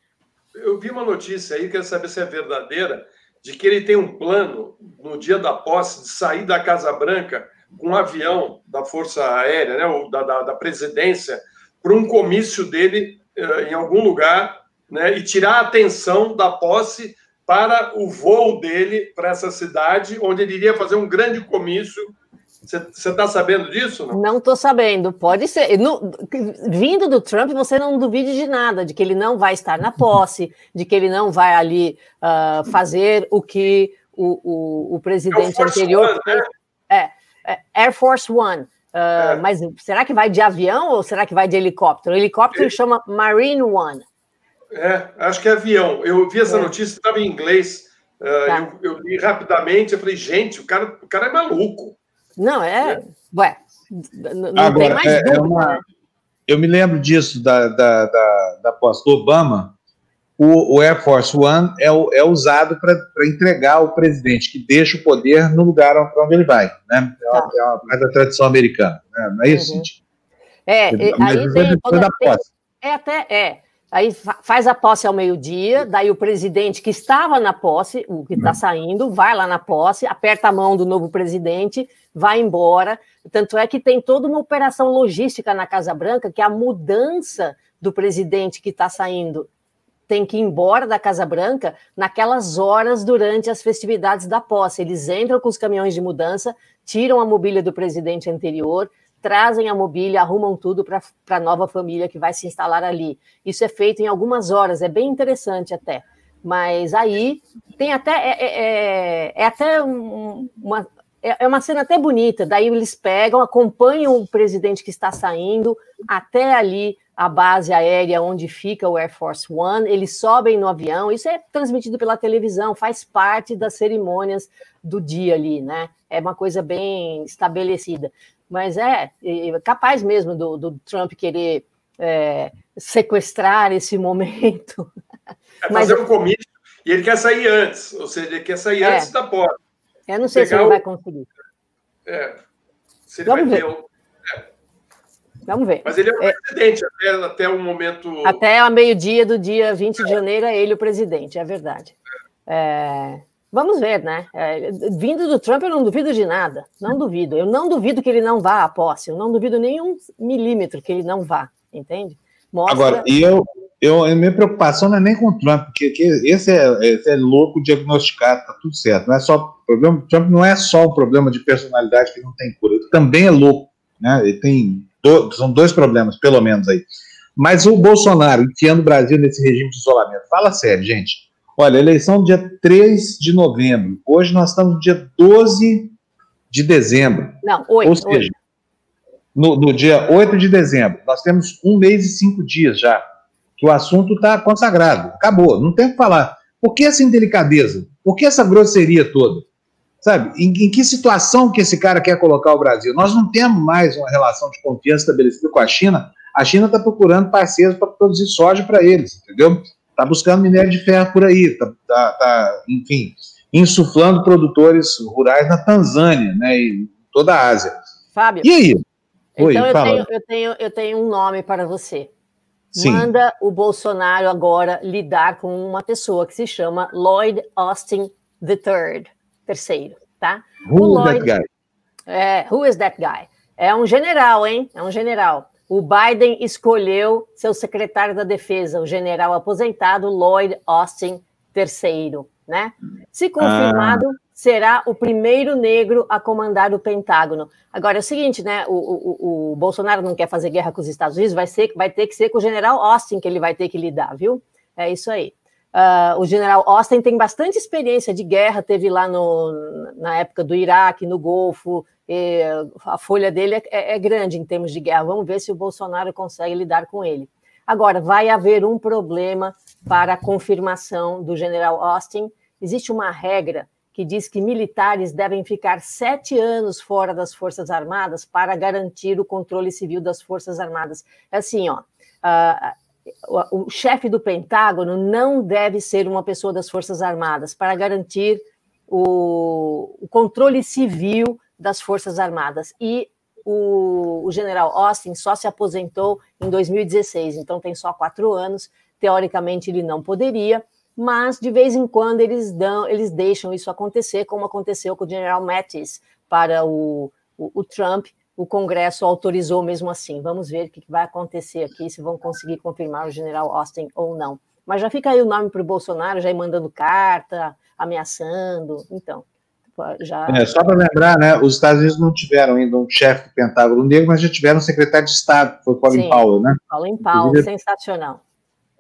Eu vi uma notícia aí, quero saber se é verdadeira, de que ele tem um plano, no dia da posse, de sair da Casa Branca com um avião da Força Aérea, né, ou da, da, da presidência, para um comício dele uh, em algum lugar né, e tirar a atenção da posse para o voo dele para essa cidade, onde ele iria fazer um grande comício. Você está sabendo disso? Não estou sabendo. Pode ser. No, vindo do Trump, você não duvide de nada, de que ele não vai estar na posse, de que ele não vai ali uh, fazer o que o, o, o presidente é anterior. One, né? é, é, Air Force One. Uh, é. Mas será que vai de avião ou será que vai de helicóptero? O helicóptero chama Marine One. É, acho que é avião. Eu vi essa é. notícia, estava em inglês. Uh, tá. eu, eu, li rapidamente, eu falei, gente, o cara, o cara é maluco. Não, é. é. Ué, não Agora, tem mais é, é dúvida, é uma... né? Eu me lembro disso da, da, da, da posse do Obama, o, o Air Force One é, é usado para entregar o presidente, que deixa o poder no lugar onde ele vai. Né? É, uma, tá. é uma da tradição americana. Né? Não é isso, uhum. É, Mas aí tem, tem, é até é. Aí faz a posse ao meio-dia, daí o presidente que estava na posse, o que está uhum. saindo, vai lá na posse, aperta a mão do novo presidente, vai embora. Tanto é que tem toda uma operação logística na Casa Branca, que é a mudança do presidente que está saindo tem que ir embora da Casa Branca naquelas horas durante as festividades da posse. Eles entram com os caminhões de mudança, tiram a mobília do presidente anterior, trazem a mobília, arrumam tudo para a nova família que vai se instalar ali. Isso é feito em algumas horas, é bem interessante até. Mas aí tem até é, é, é, é até uma é, é uma cena até bonita. Daí eles pegam, acompanham o presidente que está saindo até ali a base aérea onde fica o Air Force One, eles sobem no avião, isso é transmitido pela televisão, faz parte das cerimônias do dia ali, né? É uma coisa bem estabelecida. Mas é, é capaz mesmo do, do Trump querer é, sequestrar esse momento. <laughs> É fazer Mas, um comício e ele quer sair antes, ou seja, ele quer sair é, antes da porta. Eu não sei se ele vai conseguir. É, se ele Vamos vai ver. ter Vamos ver. Mas ele é o é... presidente até, até o momento. Até a meio-dia do dia 20 de janeiro é ele o presidente, é verdade. É... Vamos ver, né? É, vindo do Trump, eu não duvido de nada. Não duvido. Eu não duvido que ele não vá à posse. Eu não duvido nenhum milímetro que ele não vá, entende? Mostra... Agora, e eu, eu, a minha preocupação não é nem com o Trump, porque esse é, esse é louco diagnosticado, tá tudo certo. Não é só problema, Trump não é só um problema de personalidade que não tem cura, ele também é louco, né? Ele tem do, são dois problemas, pelo menos aí. Mas o Bolsonaro enfiando o Brasil nesse regime de isolamento, fala sério, gente. Olha, eleição dia 3 de novembro. Hoje nós estamos no dia 12 de dezembro. Não, 8. Ou seja, no, no, dia 8 de dezembro, nós temos um mês e cinco dias já, que o assunto está consagrado. Acabou, não tem o que falar. Por que essa indelicadeza? Por que essa grosseria toda? Sabe, em, em, que situação que esse cara quer colocar o Brasil? Nós não temos mais uma relação de confiança estabelecida com a China. A China está procurando parceiros para produzir soja para eles, entendeu? está buscando minério de ferro por aí, está, tá, tá, enfim, insuflando produtores rurais na Tanzânia, né, e toda a Ásia. Fábio. E aí? Oi, então eu tenho, eu, tenho, eu tenho um nome para você. Sim. Manda o Bolsonaro agora lidar com uma pessoa que se chama Lloyd Austin III, terceiro, tá? Who o Lloyd, is that guy? É, who is that guy? É um general, hein? É um general o Biden escolheu seu secretário da Defesa, o general aposentado Lloyd Austin III. Né? Se confirmado, ah. será o primeiro negro a comandar o Pentágono. Agora é o seguinte, né? O, o, o, Bolsonaro não quer fazer guerra com os Estados Unidos, vai, ser, vai ter que ser com o general Austin que ele vai ter que lidar, viu? É isso aí. Uh, o general Austin tem bastante experiência de guerra, teve lá no, na época do Iraque, no Golfo, a folha dele é, é, é, grande em termos de guerra. Vamos ver se o Bolsonaro consegue lidar com ele. Agora, vai haver um problema para a confirmação do general Austin. Existe uma regra que diz que militares devem ficar sete anos fora das Forças Armadas para garantir o controle civil das Forças Armadas. É assim, ó. Uh, o chefe do Pentágono não deve ser uma pessoa das Forças Armadas para garantir o, o controle civil das Forças Armadas. E o, o, general Austin só se aposentou em 2016, então tem só quatro anos. Teoricamente, ele não poderia, mas de vez em quando eles, dão, eles deixam isso acontecer, como aconteceu com o general Mattis para o, o, o Trump. O Congresso autorizou mesmo assim. Vamos ver o que vai acontecer aqui, se vão conseguir confirmar o general Austin ou não. Mas já fica aí o nome para o Bolsonaro, já ir mandando carta, ameaçando. Então, já... É, só para lembrar, né, os Estados Unidos não tiveram ainda um chefe do Pentágono negro, mas já tiveram um secretário de Estado, que foi Colin Sim, Powell, né? Colin Powell, sensacional.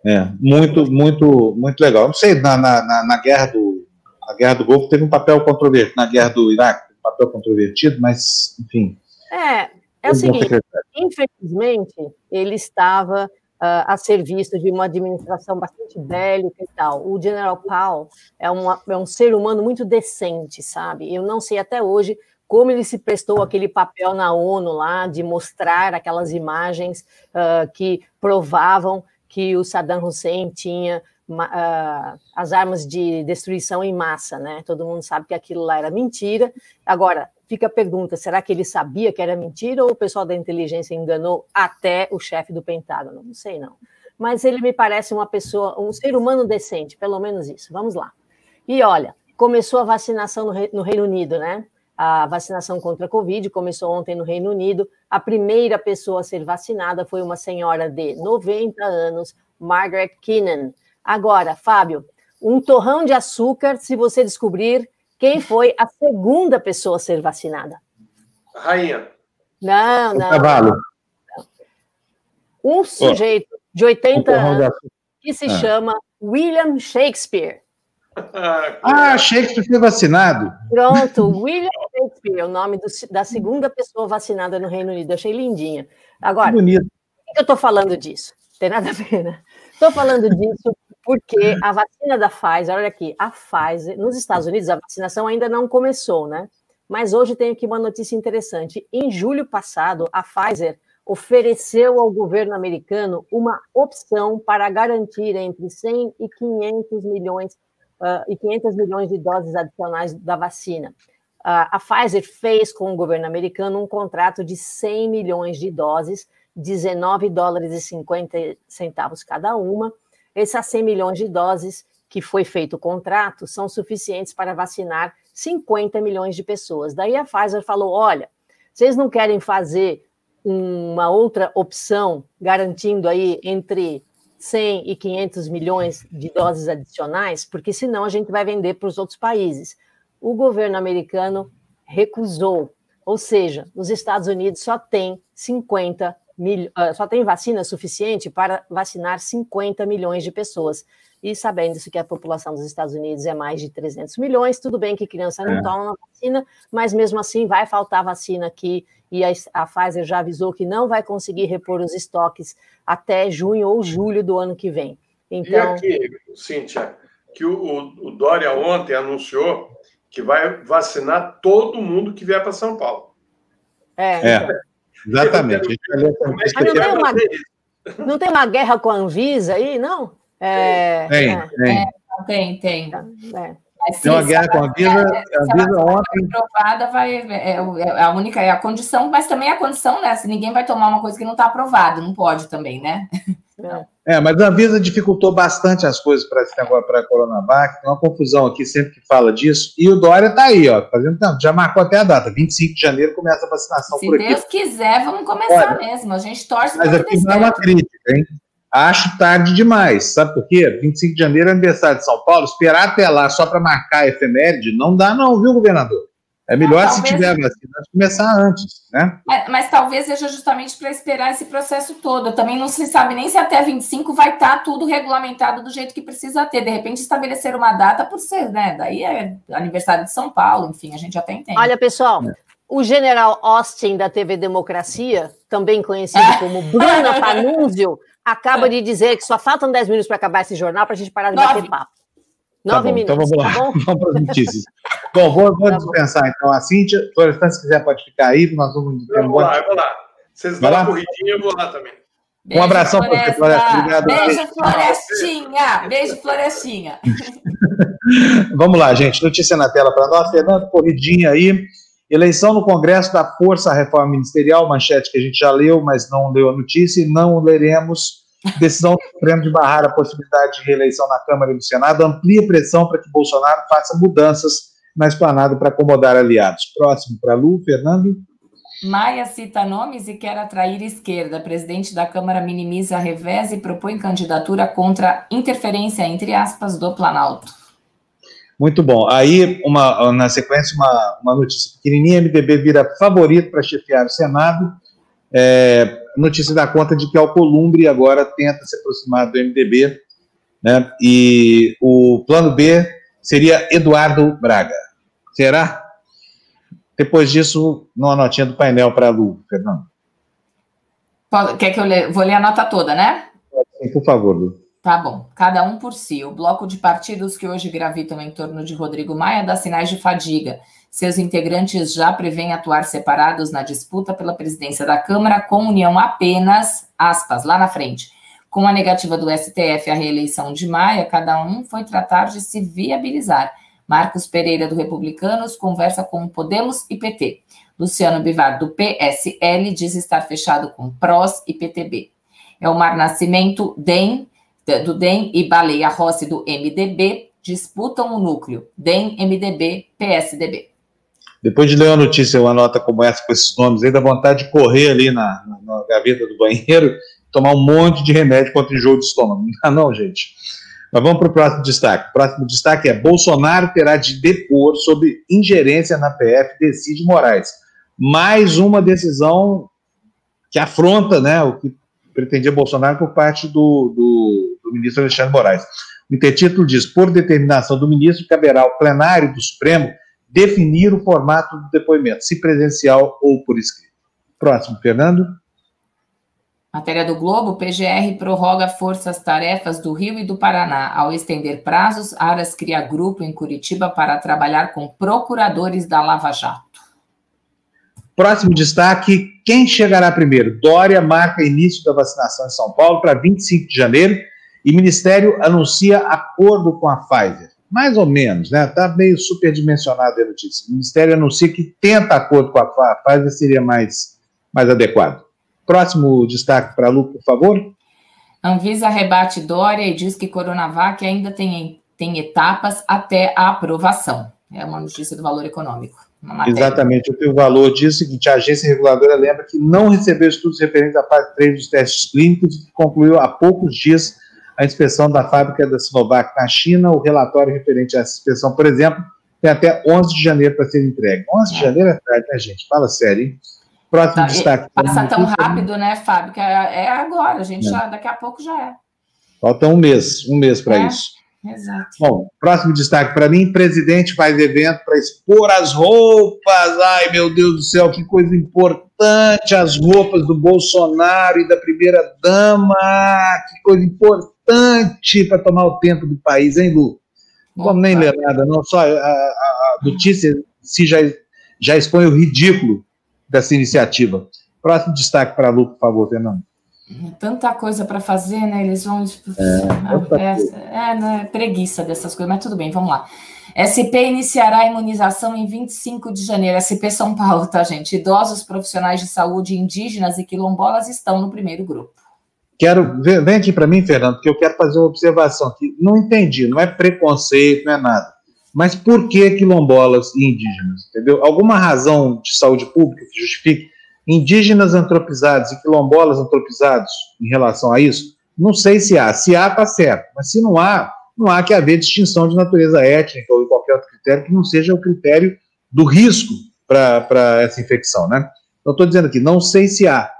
É, muito, muito, muito legal. Não sei, na, na, na, guerra do na guerra do Golfo teve um papel controvertido, na guerra do Iraque um papel controvertido, mas, enfim. É, é o seguinte, infelizmente, ele estava uh, a serviço de uma administração bastante bélica e tal. O General Powell é, uma, é um ser humano muito decente, sabe? Eu não sei até hoje como ele se prestou aquele papel na ONU lá de mostrar aquelas imagens uh, que provavam que o Saddam Hussein tinha uh, as armas de destruição em massa, né? Todo mundo sabe que aquilo lá era mentira. Agora, fica a pergunta: será que ele sabia que era mentira ou o pessoal da inteligência enganou até o chefe do Pentágono? Não sei, não. Mas ele me parece uma pessoa, um ser humano decente, pelo menos isso. Vamos lá. E olha, começou a vacinação no Reino Unido, né? A vacinação contra a Covid começou ontem no Reino Unido. A primeira pessoa a ser vacinada foi uma senhora de 90 anos, Margaret Keenan. Agora, Fábio, um torrão de açúcar se você descobrir quem foi a segunda pessoa a ser vacinada? A rainha. Não, não. O cavalo. Um sujeito oh. de 80 anos que se ah. chama William Shakespeare. <laughs> Ah, Shakespeare foi vacinado. Pronto, William Shakespeare, o nome do, da segunda pessoa vacinada no Reino Unido. Achei lindinha. Agora, por que eu estou falando disso? Tem nada a ver, né? Estou falando disso porque a vacina da Pfizer, olha aqui, a Pfizer, nos Estados Unidos a vacinação ainda não começou, né? Mas hoje tem aqui uma notícia interessante. Em julho passado, a Pfizer ofereceu ao governo americano uma opção para garantir entre 100 e 500 milhões uh, e 500 milhões de doses adicionais da vacina. Uh, a Pfizer fez com o governo americano um contrato de 100 milhões de doses, 19 dólares e 50 centavos cada uma, esses 100 milhões de doses que foi feito o contrato são suficientes para vacinar 50 milhões de pessoas. Daí a Pfizer falou: olha, vocês não querem fazer uma outra opção garantindo aí entre 100 e 500 milhões de doses adicionais, porque senão a gente vai vender para os outros países. O governo americano recusou, ou seja, os Estados Unidos só tem 50 mil, uh, só tem vacina suficiente para vacinar 50 milhões de pessoas. E sabendo-se que a população dos Estados Unidos é mais de 300 milhões, tudo bem que criança não é. toma vacina, mas mesmo assim vai faltar vacina aqui e a, a Pfizer já avisou que não vai conseguir repor os estoques até junho ou julho do ano que vem. Então... E aqui, Cíntia, que o, o, o Dória ontem anunciou que vai vacinar todo mundo que vier para São Paulo. É, é exatamente. Não tem, uma, não tem uma guerra com a Anvisa aí, não? É, tem, é, tem. É, tem, tem. É. Mas, tem uma guerra com a Anvisa, a Anvisa ontem. aprovada vai, é, é, a única, é a condição, mas também a condição, né? Se ninguém vai tomar uma coisa que não está aprovada, não pode também, né? É, mas a Anvisa dificultou bastante as coisas para esse negócio para a Coronavac, tem uma confusão aqui sempre que fala disso, e o Dória está aí, ó, fazendo tanto, já marcou até a data, 25 de janeiro começa a vacinação Se por aqui. Se Deus quiser, vamos começar Olha, mesmo, a gente torce Mas aqui não é uma crítica, hein? Acho tarde demais, sabe por quê? 25 de janeiro é aniversário de São Paulo, esperar até lá só para marcar a efeméride, não dá não, viu, governador? É melhor se tiver vacina começar antes, né? Mas, mas talvez seja justamente para esperar esse processo todo. Também não se sabe nem se até 25 vai estar tá tudo regulamentado do jeito que precisa ter. De repente, estabelecer uma data por ser, né? Daí é aniversário de São Paulo, enfim, a gente até entende. Olha, pessoal, é. o general Austin da TV Democracia, também conhecido é. <laughs> como Bruna Panunzio, acaba é. de dizer que só faltam 10 minutos para acabar esse jornal para a gente parar de Nove. bater papo. Tá Nove tá minutos. Então vamos lá, tá <laughs> vamos para as notícias. bom, vou, vou tá dispensar bom. então a Cíntia. Florestan, se quiser, pode ficar aí, nós vamos. Eu vou lá, eu vou lá. Vocês dão uma corridinha, eu vou lá também. Beijo, um abração para você, Floresta. Obrigado. Beijo, Florestinha. Beijo, Florestinha. <laughs> Vamos lá, gente. Notícia na tela para nós. Fernando, corridinha aí. Eleição no Congresso da Força à Reforma Ministerial, manchete que a gente já leu, mas não leu a notícia, e não leremos Decisão do Supremo de barrar a possibilidade de reeleição na Câmara e no Senado amplia pressão para que Bolsonaro faça mudanças na esplanada para acomodar aliados. Próximo para Lu, Fernando. Maia cita nomes e quer atrair esquerda. Presidente da Câmara minimiza a revés e propõe candidatura contra interferência, entre aspas, do Planalto. Muito bom. Aí, uma, na sequência, uma, uma notícia pequenininha: MDB vira favorito para chefiar o Senado. É, notícia dá conta de que Alcolumbre agora tenta se aproximar do MDB, né? E o plano B seria Eduardo Braga. Será? Depois disso, uma notinha do painel para a Lu, Fernando. Quer que eu leia? Vou ler a nota toda, né? Sim, por favor, Lu. Tá bom, cada um por si. O bloco de partidos que hoje gravitam em torno de Rodrigo Maia dá sinais de fadiga seus integrantes já prevêem atuar separados na disputa pela presidência da Câmara, com união apenas, aspas, lá na frente. Com a negativa do STF à reeleição de Maia, cada um foi tratar de se viabilizar. Marcos Pereira, do Republicanos, conversa com Podemos e PT. Luciano Bivar, do PSL, diz estar fechado com PROS e PTB. Elmar Nascimento, DEM, do DEM e Baleia Rossi, do MDB, disputam o núcleo DEM, MDB, PSDB. Depois de ler uma notícia, uma nota como essa, com esses nomes, aí dá vontade de correr ali na, na, na gaveta do banheiro, tomar um monte de remédio contra enjoo de estômago. <laughs> Não dá não, gente. Mas vamos para o próximo destaque. O próximo destaque é Bolsonaro terá de depor sobre ingerência na PF, decide Moraes. Mais uma decisão que afronta né, o que pretendia Bolsonaro por parte do, do, do ministro Alexandre Moraes. O intertítulo diz: por determinação do ministro, caberá ao plenário do Supremo definir o formato do depoimento, se presencial ou por escrito. Próximo, Fernando. Matéria do Globo, PGR prorroga forças-tarefas do Rio e do Paraná. Ao estender prazos, Aras cria grupo em Curitiba para trabalhar com procuradores da Lava Jato. Próximo destaque: quem chegará primeiro? Dória marca início da vacinação em São Paulo para 25 de janeiro e Ministério anuncia acordo com a Pfizer mais ou menos, né? Está meio superdimensionada a notícia. O Ministério anuncia que tenta acordo com a Pfizer seria mais, mais adequado. Próximo destaque para a Lu, por favor. Anvisa rebate Dória e diz que Coronavac ainda tem tem etapas até a aprovação. É uma notícia do valor econômico. Exatamente, o valor diz o seguinte: a agência reguladora lembra que não recebeu estudos referentes à fase 3 dos testes clínicos e que concluiu há poucos dias a inspeção da fábrica da Sinovac na China. O relatório referente a essa inspeção, por exemplo, tem até 11 de janeiro para ser entregue. 11 de é. janeiro é tarde, né, gente? Fala sério, hein? Próximo tá, destaque. Passa tão rápido, né, Fábio? Que é, é agora, a gente é. já, daqui a pouco já é. Falta um mês, um mês para é. isso. Exato. Bom, próximo destaque para mim: presidente faz evento para expor as roupas. Ai, meu Deus do céu, que coisa importante! As roupas do Bolsonaro e da primeira-dama. Que coisa importante para tomar o tempo do país, hein, Lu? Não vamos nem ler nada, não. Só a, a, a notícia se já, já expõe o ridículo dessa iniciativa. Próximo destaque para a Lu, por favor, Fernando tanta coisa para fazer, né? Eles vão. É, é, é, é, preguiça dessas coisas, mas tudo bem, vamos lá. SP iniciará a imunização em 25 de janeiro. SP São Paulo, tá, gente? Idosos, profissionais de saúde, indígenas e quilombolas estão no primeiro grupo. Quero. Vem aqui para mim, Fernando, que eu quero fazer uma observação aqui. Não entendi, não é preconceito, não é nada. Mas por que quilombolas e indígenas? Entendeu? Alguma razão de saúde pública que justifique indígenas antropizados e quilombolas antropizados em relação a isso? Não sei se há. Se há, está certo. Mas se não há, não há que haver distinção de natureza étnica ou de qualquer outro critério que não seja o critério do risco para essa infecção, né? Estou dizendo aqui, não sei se há.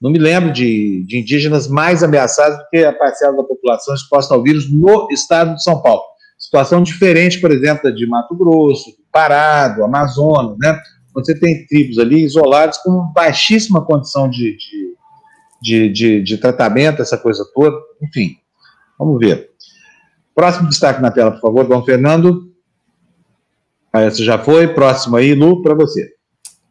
Não me lembro de, de indígenas mais ameaçados do que a parcela da população exposta ao vírus no estado de São Paulo. Situação diferente, por exemplo, de Mato Grosso, Pará, do Amazonas, né? você tem tribos ali isoladas com baixíssima condição de, de, de, de, tratamento, essa coisa toda, enfim, vamos ver. Próximo destaque na tela, por favor, Dom Fernando. Ah, essa já foi. Próximo aí, Lu, para você.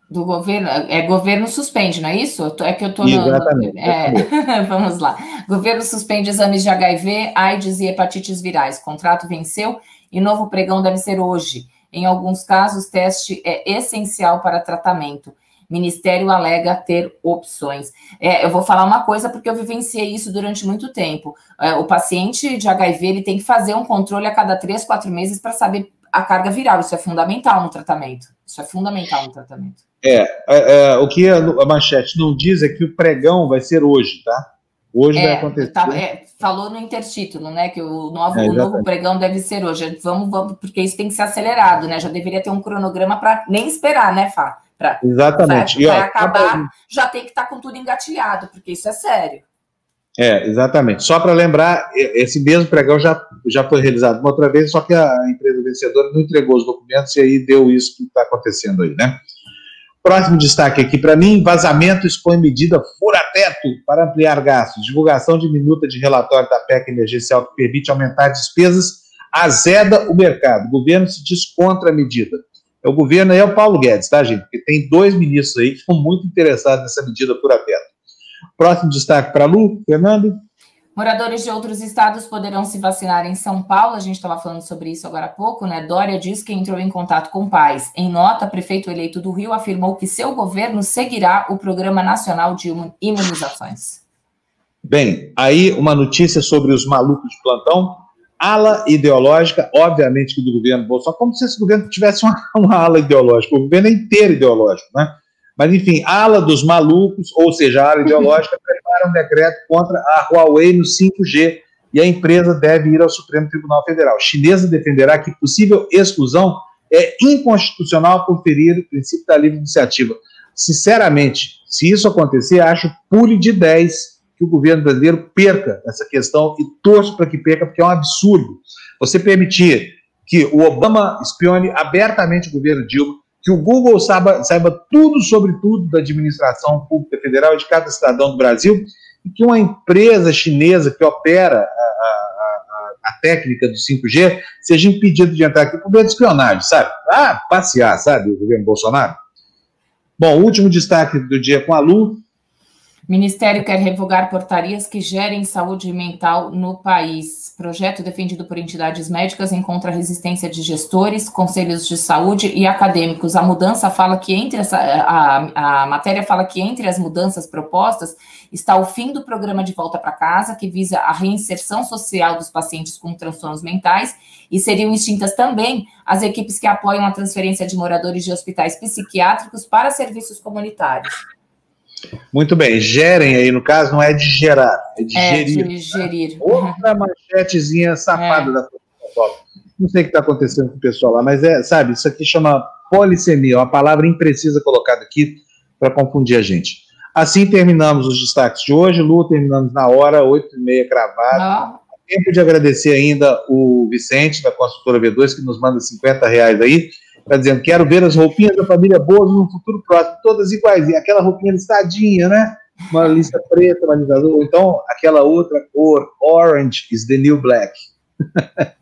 Do governo, é governo suspende, não é isso? É que eu estou Exatamente. No, é, <laughs> vamos lá. Governo suspende exames de HIV, AIDS e hepatites virais. Contrato venceu e novo pregão deve ser hoje. Em alguns casos, teste é essencial para tratamento. Ministério alega ter opções. É, eu vou falar uma coisa porque eu vivenciei isso durante muito tempo. É, o paciente de HIV ele tem que fazer um controle a cada três, quatro meses para saber a carga viral. Isso é fundamental no tratamento. Isso é fundamental no tratamento. É, é, é o que a, manchete não diz é que o pregão vai ser hoje, tá? Hoje é, vai acontecer. Tá, é, falou no intertítulo, né? Que o novo, é, o novo pregão deve ser hoje. Vamos, vamos, porque isso tem que ser acelerado, né? Já deveria ter um cronograma para nem esperar, né, Fá? Pra, exatamente. Para acabar, já tem que estar tá com tudo engatilhado, porque isso é sério. É, exatamente. Só para lembrar, esse mesmo pregão já, já foi realizado uma outra vez, só que a empresa vencedora não entregou os documentos e aí deu isso que está acontecendo aí, né? Próximo destaque aqui para mim: vazamento expõe medida fura-teto para ampliar gastos. Divulgação de minuta de relatório da PEC emergencial que permite aumentar despesas azeda o mercado. O governo se diz contra a medida. É o governo é o Paulo Guedes, tá, gente? Porque tem dois ministros aí que estão muito interessados nessa medida fura-teto. Próximo destaque para Lu, Fernando. Moradores de outros estados poderão se vacinar em São Paulo, a gente estava falando sobre isso agora há pouco, né? Dória diz que entrou em contato com pais. Em nota, prefeito eleito do Rio afirmou que seu governo seguirá o Programa Nacional de Imunizações. Bem, aí uma notícia sobre os malucos de plantão. Ala ideológica, obviamente, que do governo Bolsonaro, como se esse governo tivesse uma, <laughs> uma ala ideológica, o governo é inteiro ideológico, né? Mas, enfim, ala dos malucos, ou seja, a ala ideológica, <laughs> prepara um decreto contra a Huawei no 5G e a empresa deve ir ao Supremo Tribunal Federal. A chinesa defenderá que possível exclusão é inconstitucional por ferir o princípio da livre iniciativa. Sinceramente, se isso acontecer, acho pule de 10 que o governo brasileiro perca essa questão e torço para que perca, porque é um absurdo. Você permitir que o Obama espione abertamente o governo Dilma, que o Google saiba, saiba tudo sobre tudo da administração pública federal e de cada cidadão do Brasil, e que uma empresa chinesa que opera a, a, a, técnica do 5G seja impedida de entrar aqui por meio de espionagem, sabe? Ah, passear, sabe, o governo Bolsonaro? Bom, último destaque do dia com a Lu. Ministério quer revogar portarias que gerem saúde mental no país. Projeto defendido por entidades médicas encontra resistência de gestores, conselhos de saúde e acadêmicos. A mudança fala que entre essa, a, a matéria fala que entre as mudanças propostas está o fim do programa de volta para casa, que visa a reinserção social dos pacientes com transtornos mentais, e seriam extintas também as equipes que apoiam a transferência de moradores de hospitais psiquiátricos para serviços comunitários. Muito bem, gerem aí, no caso, não é de gerar, é de é gerir. De gerir. Outra manchetezinha safada é. da Não sei o que está acontecendo com o pessoal lá, mas é, sabe, isso aqui chama polissemia, uma palavra imprecisa colocada aqui para confundir a gente. Assim terminamos os destaques de hoje. Lu, terminamos na hora, 8h30 cravado. Tempo de agradecer ainda o Vicente, da consultora V2, que nos manda 50 reais aí está dizendo, quero ver as roupinhas da família Bozo no futuro próximo, todas iguais, e aquela roupinha listadinha, né? Uma lista preta, uma lista azul, então aquela outra cor, orange is the new black. <laughs>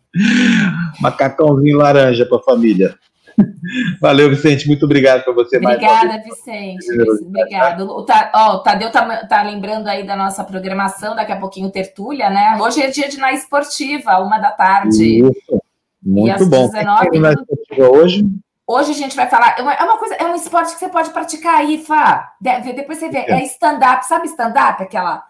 Macacãozinho laranja para a família. <laughs> Valeu, Vicente, muito obrigado por você Obrigada, mais Vicente. Obrigado. O, Ta, ó, o Tadeu tá, tá, lembrando aí da nossa programação, daqui a pouquinho tertúlia, né? Hoje é dia de na esportiva, uma da tarde. Isso. Muito bom. 19, hoje? Hoje a gente vai falar. É uma, é uma, coisa, é um esporte que você pode praticar aí, Fá. Depois você vê. É stand-up, sabe stand-up? Aquela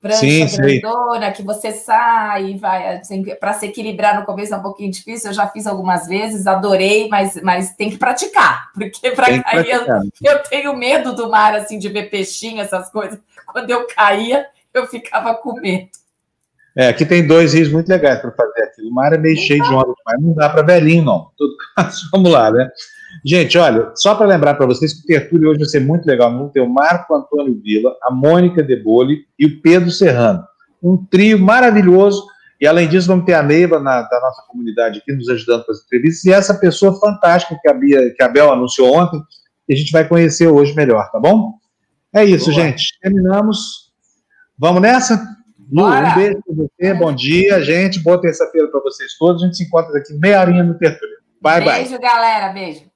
prancha sim, grandona sim. que você sai e vai. Assim, para se equilibrar no começo é um pouquinho difícil. Eu já fiz algumas vezes, adorei, mas, mas tem que praticar. Porque para cair, eu, eu tenho medo do mar, assim, de ver peixinho, essas coisas. Quando eu caía, eu ficava com medo. É, aqui tem dois rios muito legais para fazer aqui. O mar é meio cheio de onda, mas não dá para velhinho, não. Tudo, <laughs> vamos lá, né? Gente, olha, só para lembrar para vocês que o Tertúlio hoje vai ser muito legal. Vamos ter o Marco Antônio Vila, a Mônica Debole e o Pedro Serrano. Um trio maravilhoso. E além disso, vamos ter a Neiva na, da nossa comunidade aqui nos ajudando com as entrevistas. E essa pessoa fantástica que a, Bia, que a Bel anunciou ontem, que a gente vai conhecer hoje melhor, tá bom? É isso, Boa. gente. Terminamos. Vamos nessa? Lu, um beijo para você, bom dia, gente. Boa terça-feira para vocês todos. A gente se encontra daqui meia horinha no Tertúlio. Bye, beijo, bye. Beijo, galera. Beijo.